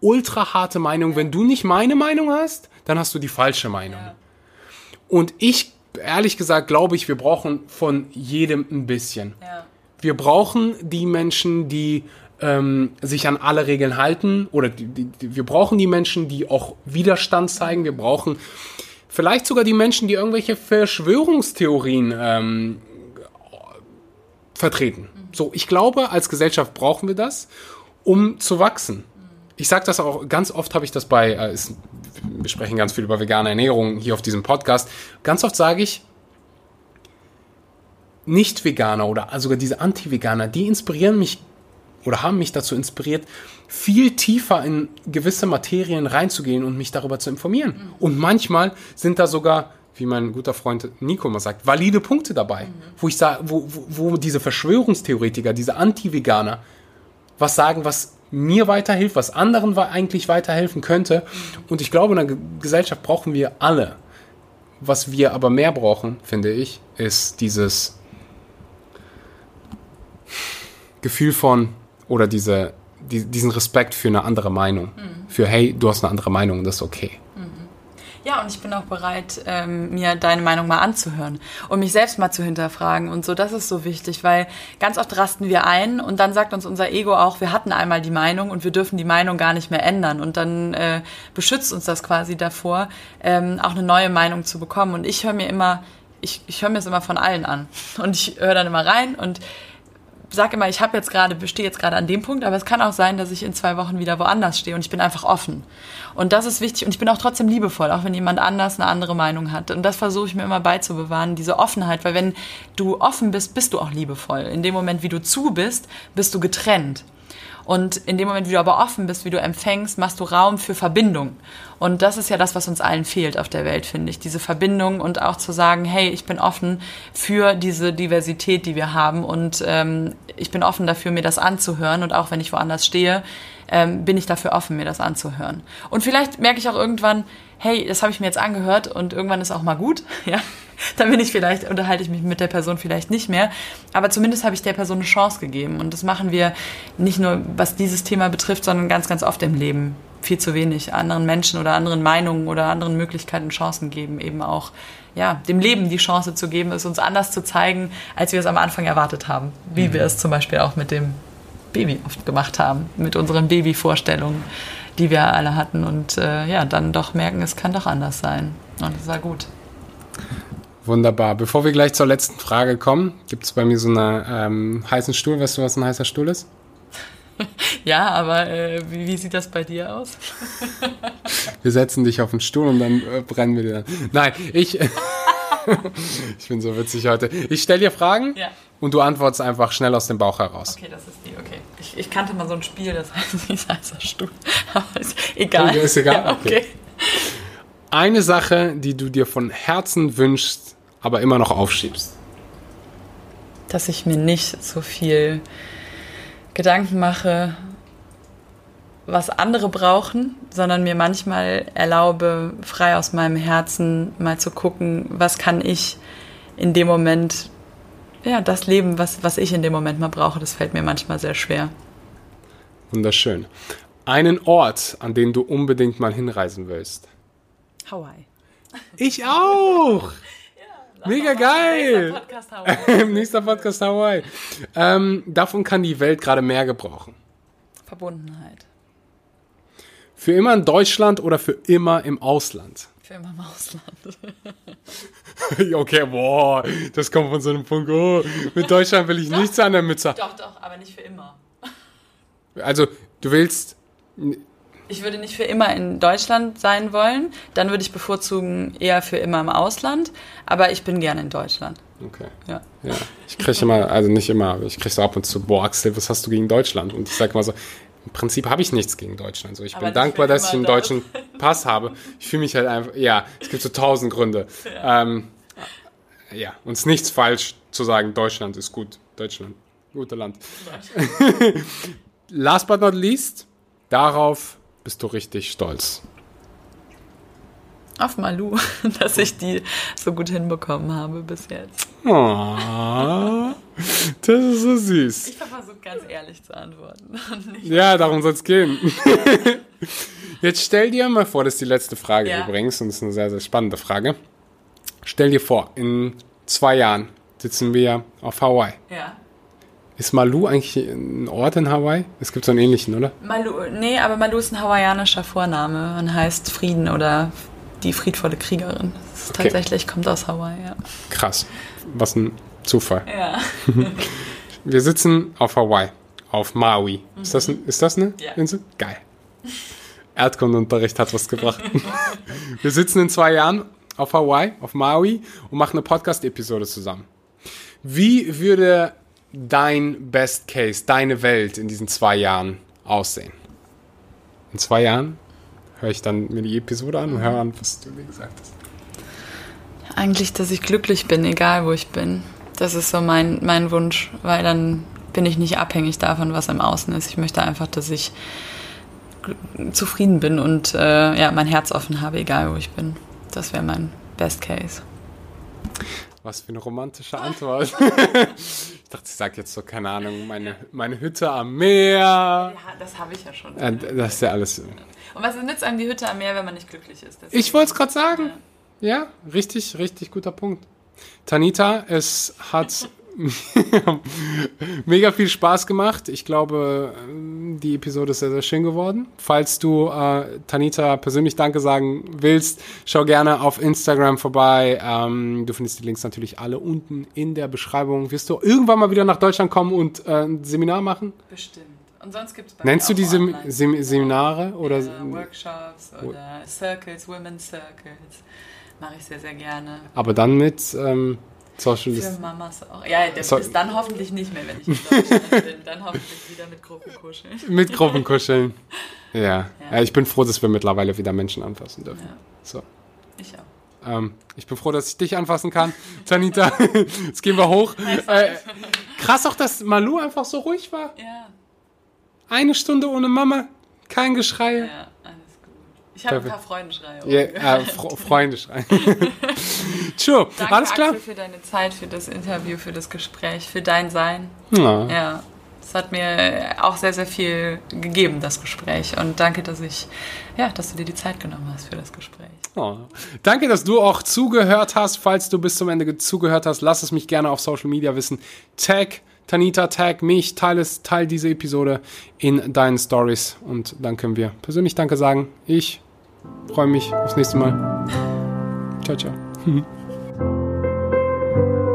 ultra harte Meinung. Wenn du nicht meine Meinung hast, dann hast du die falsche Meinung. Und ich, ehrlich gesagt, glaube ich, wir brauchen von jedem ein bisschen. Wir brauchen die Menschen, die ähm, sich an alle Regeln halten oder die, die, die, wir brauchen die Menschen, die auch Widerstand zeigen. Wir brauchen vielleicht sogar die Menschen, die irgendwelche Verschwörungstheorien ähm, vertreten. So, ich glaube, als Gesellschaft brauchen wir das, um zu wachsen. Ich sage das auch ganz oft, habe ich das bei, äh, ist, wir sprechen ganz viel über vegane Ernährung hier auf diesem Podcast. Ganz oft sage ich, Nicht-Veganer oder sogar diese Anti-Veganer, die inspirieren mich oder haben mich dazu inspiriert, viel tiefer in gewisse Materien reinzugehen und mich darüber zu informieren. Mhm. Und manchmal sind da sogar, wie mein guter Freund Nico immer sagt, valide Punkte dabei, mhm. wo ich sage, wo, wo, wo diese Verschwörungstheoretiker, diese Anti-Veganer was sagen, was mir weiterhilft, was anderen eigentlich weiterhelfen könnte. Und ich glaube, in der Gesellschaft brauchen wir alle. Was wir aber mehr brauchen, finde ich, ist dieses Gefühl von oder diese, die, diesen Respekt für eine andere Meinung. Mhm. Für, hey, du hast eine andere Meinung und das ist okay. Ja, und ich bin auch bereit, ähm, mir deine Meinung mal anzuhören und mich selbst mal zu hinterfragen und so. Das ist so wichtig, weil ganz oft rasten wir ein und dann sagt uns unser Ego auch, wir hatten einmal die Meinung und wir dürfen die Meinung gar nicht mehr ändern. Und dann äh, beschützt uns das quasi davor, ähm, auch eine neue Meinung zu bekommen. Und ich höre mir immer, ich, ich höre mir es immer von allen an. Und ich höre dann immer rein und sage immer, ich habe jetzt gerade, stehe jetzt gerade an dem Punkt, aber es kann auch sein, dass ich in zwei Wochen wieder woanders stehe und ich bin einfach offen. Und das ist wichtig und ich bin auch trotzdem liebevoll, auch wenn jemand anders eine andere Meinung hat. Und das versuche ich mir immer beizubewahren, diese Offenheit, weil wenn du offen bist, bist du auch liebevoll. In dem Moment, wie du zu bist, bist du getrennt. Und in dem Moment, wie du aber offen bist, wie du empfängst, machst du Raum für Verbindung. Und das ist ja das, was uns allen fehlt auf der Welt, finde ich. Diese Verbindung und auch zu sagen, hey, ich bin offen für diese Diversität, die wir haben. Und ähm, ich bin offen dafür, mir das anzuhören. Und auch wenn ich woanders stehe, ähm, bin ich dafür offen, mir das anzuhören. Und vielleicht merke ich auch irgendwann, hey, das habe ich mir jetzt angehört und irgendwann ist auch mal gut, (laughs) ja. Dann bin ich vielleicht, unterhalte ich mich mit der Person vielleicht nicht mehr. Aber zumindest habe ich der Person eine Chance gegeben. Und das machen wir nicht nur, was dieses Thema betrifft, sondern ganz, ganz oft im Leben. Viel zu wenig anderen Menschen oder anderen Meinungen oder anderen Möglichkeiten Chancen geben, eben auch ja, dem Leben die Chance zu geben, es uns anders zu zeigen, als wir es am Anfang erwartet haben. Wie mhm. wir es zum Beispiel auch mit dem Baby oft gemacht haben, mit unseren Babyvorstellungen die wir alle hatten und äh, ja, dann doch merken, es kann doch anders sein. Und das war gut. Wunderbar. Bevor wir gleich zur letzten Frage kommen, gibt es bei mir so einen ähm, heißen Stuhl. Weißt du, was ein heißer Stuhl ist? (laughs) ja, aber äh, wie, wie, sieht das bei dir aus? (laughs) wir setzen dich auf den Stuhl und dann äh, brennen wir dir dann. Nein, ich. (laughs) ich bin so witzig heute. Ich stelle dir Fragen ja. Und du antwortest einfach schnell aus dem Bauch heraus. Okay, das ist die, okay. Ich, ich kannte mal so ein Spiel, das (laughs) heißt nicht heißer Stuhl. (laughs) Aber ist egal. ist egal? Ja, (laughs) okay. okay. Eine Sache, die du dir von Herzen wünschst, aber immer noch aufschiebst. Dass ich mir nicht so viel Gedanken mache, was andere brauchen, sondern mir manchmal erlaube, frei aus meinem Herzen mal zu gucken, was kann ich in dem Moment, ja, das Leben, was, was ich in dem Moment mal brauche, das fällt mir manchmal sehr schwer. Wunderschön. Einen Ort, an den du unbedingt mal hinreisen willst. Hawaii. Ich auch! (laughs) Mega geil! Nächster Podcast Hawaii. (laughs) nächster Podcast Hawaii. Ähm, davon kann die Welt gerade mehr gebrauchen. Verbundenheit. Für immer in Deutschland oder für immer im Ausland? Für immer im Ausland. (laughs) okay, boah, das kommt von so einem Punkt, oh, mit Deutschland will ich doch, nichts an der Mütze. Doch, doch, aber nicht für immer. Also, du willst. Ich würde nicht für immer in Deutschland sein wollen. Dann würde ich bevorzugen eher für immer im Ausland. Aber ich bin gerne in Deutschland. Okay. Ja. ja. Ich kriege immer, also nicht immer, aber ich kriege so ab und zu, boah, Axel, was hast du gegen Deutschland? Und ich sage mal so, im Prinzip habe ich nichts gegen Deutschland. So, ich Aber bin dankbar, dass ich einen das. deutschen Pass habe. Ich fühle mich halt einfach, ja, es gibt so tausend Gründe. Ja. Ähm, ja, und es ist nichts falsch zu sagen, Deutschland ist gut. Deutschland, gutes Land. (laughs) Last but not least, darauf bist du richtig stolz. Auf Malu, (laughs) dass ich die so gut hinbekommen habe bis jetzt. Oh, das ist so süß. Ich versuche ganz ehrlich zu antworten. (laughs) Ja, darum soll es gehen. (laughs) Jetzt stell dir mal vor, das ist die letzte Frage ja. übrigens und das ist eine sehr, sehr spannende Frage. Stell dir vor, in zwei Jahren sitzen wir auf Hawaii. Ja. Ist Malu eigentlich ein Ort in Hawaii? Es gibt so einen ähnlichen, oder? Malu, nee, aber Malu ist ein hawaiianischer Vorname und heißt Frieden oder die friedvolle Kriegerin. Das ist Okay. Tatsächlich kommt aus Hawaii, ja. Krass. Was ein Zufall. Ja. (laughs) Wir sitzen auf Hawaii, auf Maui. Ist, das, ein, ist das eine Ja. Insel? Geil. Erdkundeunterricht hat was gebracht. (laughs) Wir sitzen in zwei Jahren auf Hawaii, auf Maui und machen eine Podcast-Episode zusammen. Wie würde dein Best Case, deine Welt in diesen zwei Jahren aussehen? In zwei Jahren höre ich dann mir die Episode an und höre an, was du mir gesagt hast. Eigentlich, dass ich glücklich bin, egal wo ich bin. Das ist so mein, mein Wunsch, weil dann bin ich nicht abhängig davon, was im Außen ist. Ich möchte einfach, dass ich zufrieden bin und äh, ja, mein Herz offen habe, egal wo ich bin. Das wäre mein Best Case. Was für eine romantische Antwort. (laughs) ich dachte, ich sage jetzt so, keine Ahnung, meine, meine Hütte am Meer. Ja, das habe ich ja schon. Äh, das ist ja alles. Und was nützt einem die Hütte am Meer, wenn man nicht glücklich ist? Das Ich wollte es gerade sagen. Ja, richtig, richtig guter Punkt. Tanita, es hat (laughs) mega viel Spaß gemacht. Ich glaube, die Episode ist sehr, sehr schön geworden. Falls du äh, Tanita persönlich Danke sagen willst, schau gerne auf Instagram vorbei. Ähm, du findest die Links natürlich alle unten in der Beschreibung. Wirst du irgendwann mal wieder nach Deutschland kommen und äh, ein Seminar machen? Bestimmt. Und sonst gibt es Nennst du die Sem Sem Seminare oder ja, Workshops oder Circles, Women's Circles. Mache ich sehr, sehr gerne. aber dann mit ähm, Social Für Mamas auch. Ja, das So- ist dann hoffentlich nicht mehr, wenn ich in Deutschland bin. Dann hoffentlich wieder mit Gruppenkuscheln. (laughs) Mit Gruppenkuscheln. Ja. Ja. ja. Ich bin froh, dass wir mittlerweile wieder Menschen anfassen dürfen. Ja. So. Ich auch. Ähm, ich bin froh, dass ich dich anfassen kann. Tanita, (laughs) jetzt gehen wir hoch. Äh, krass auch, dass Malu einfach so ruhig war. Ja, Eine Stunde ohne Mama. Kein Geschrei. ja, alles gut. Ich habe ein paar Freunde schreien. Ja, äh, (laughs) Freunde schreien. (laughs) Tschö, Danke, alles klar? Axel, für deine Zeit, für das Interview, für das Gespräch, für dein Sein. Ja. Ja, es hat mir auch sehr, sehr viel gegeben, das Gespräch. Und danke, dass ich, ja, dass du dir die Zeit genommen hast für das Gespräch. Oh. Danke, dass du auch zugehört hast. Falls du bis zum Ende ge- zugehört hast, lass es mich gerne auf Social Media wissen. Tag Tanita, tag mich, teile teil diese Episode in deinen Stories und dann können wir persönlich Danke sagen. Ich freue mich aufs nächste Mal. Ciao, ciao. (laughs)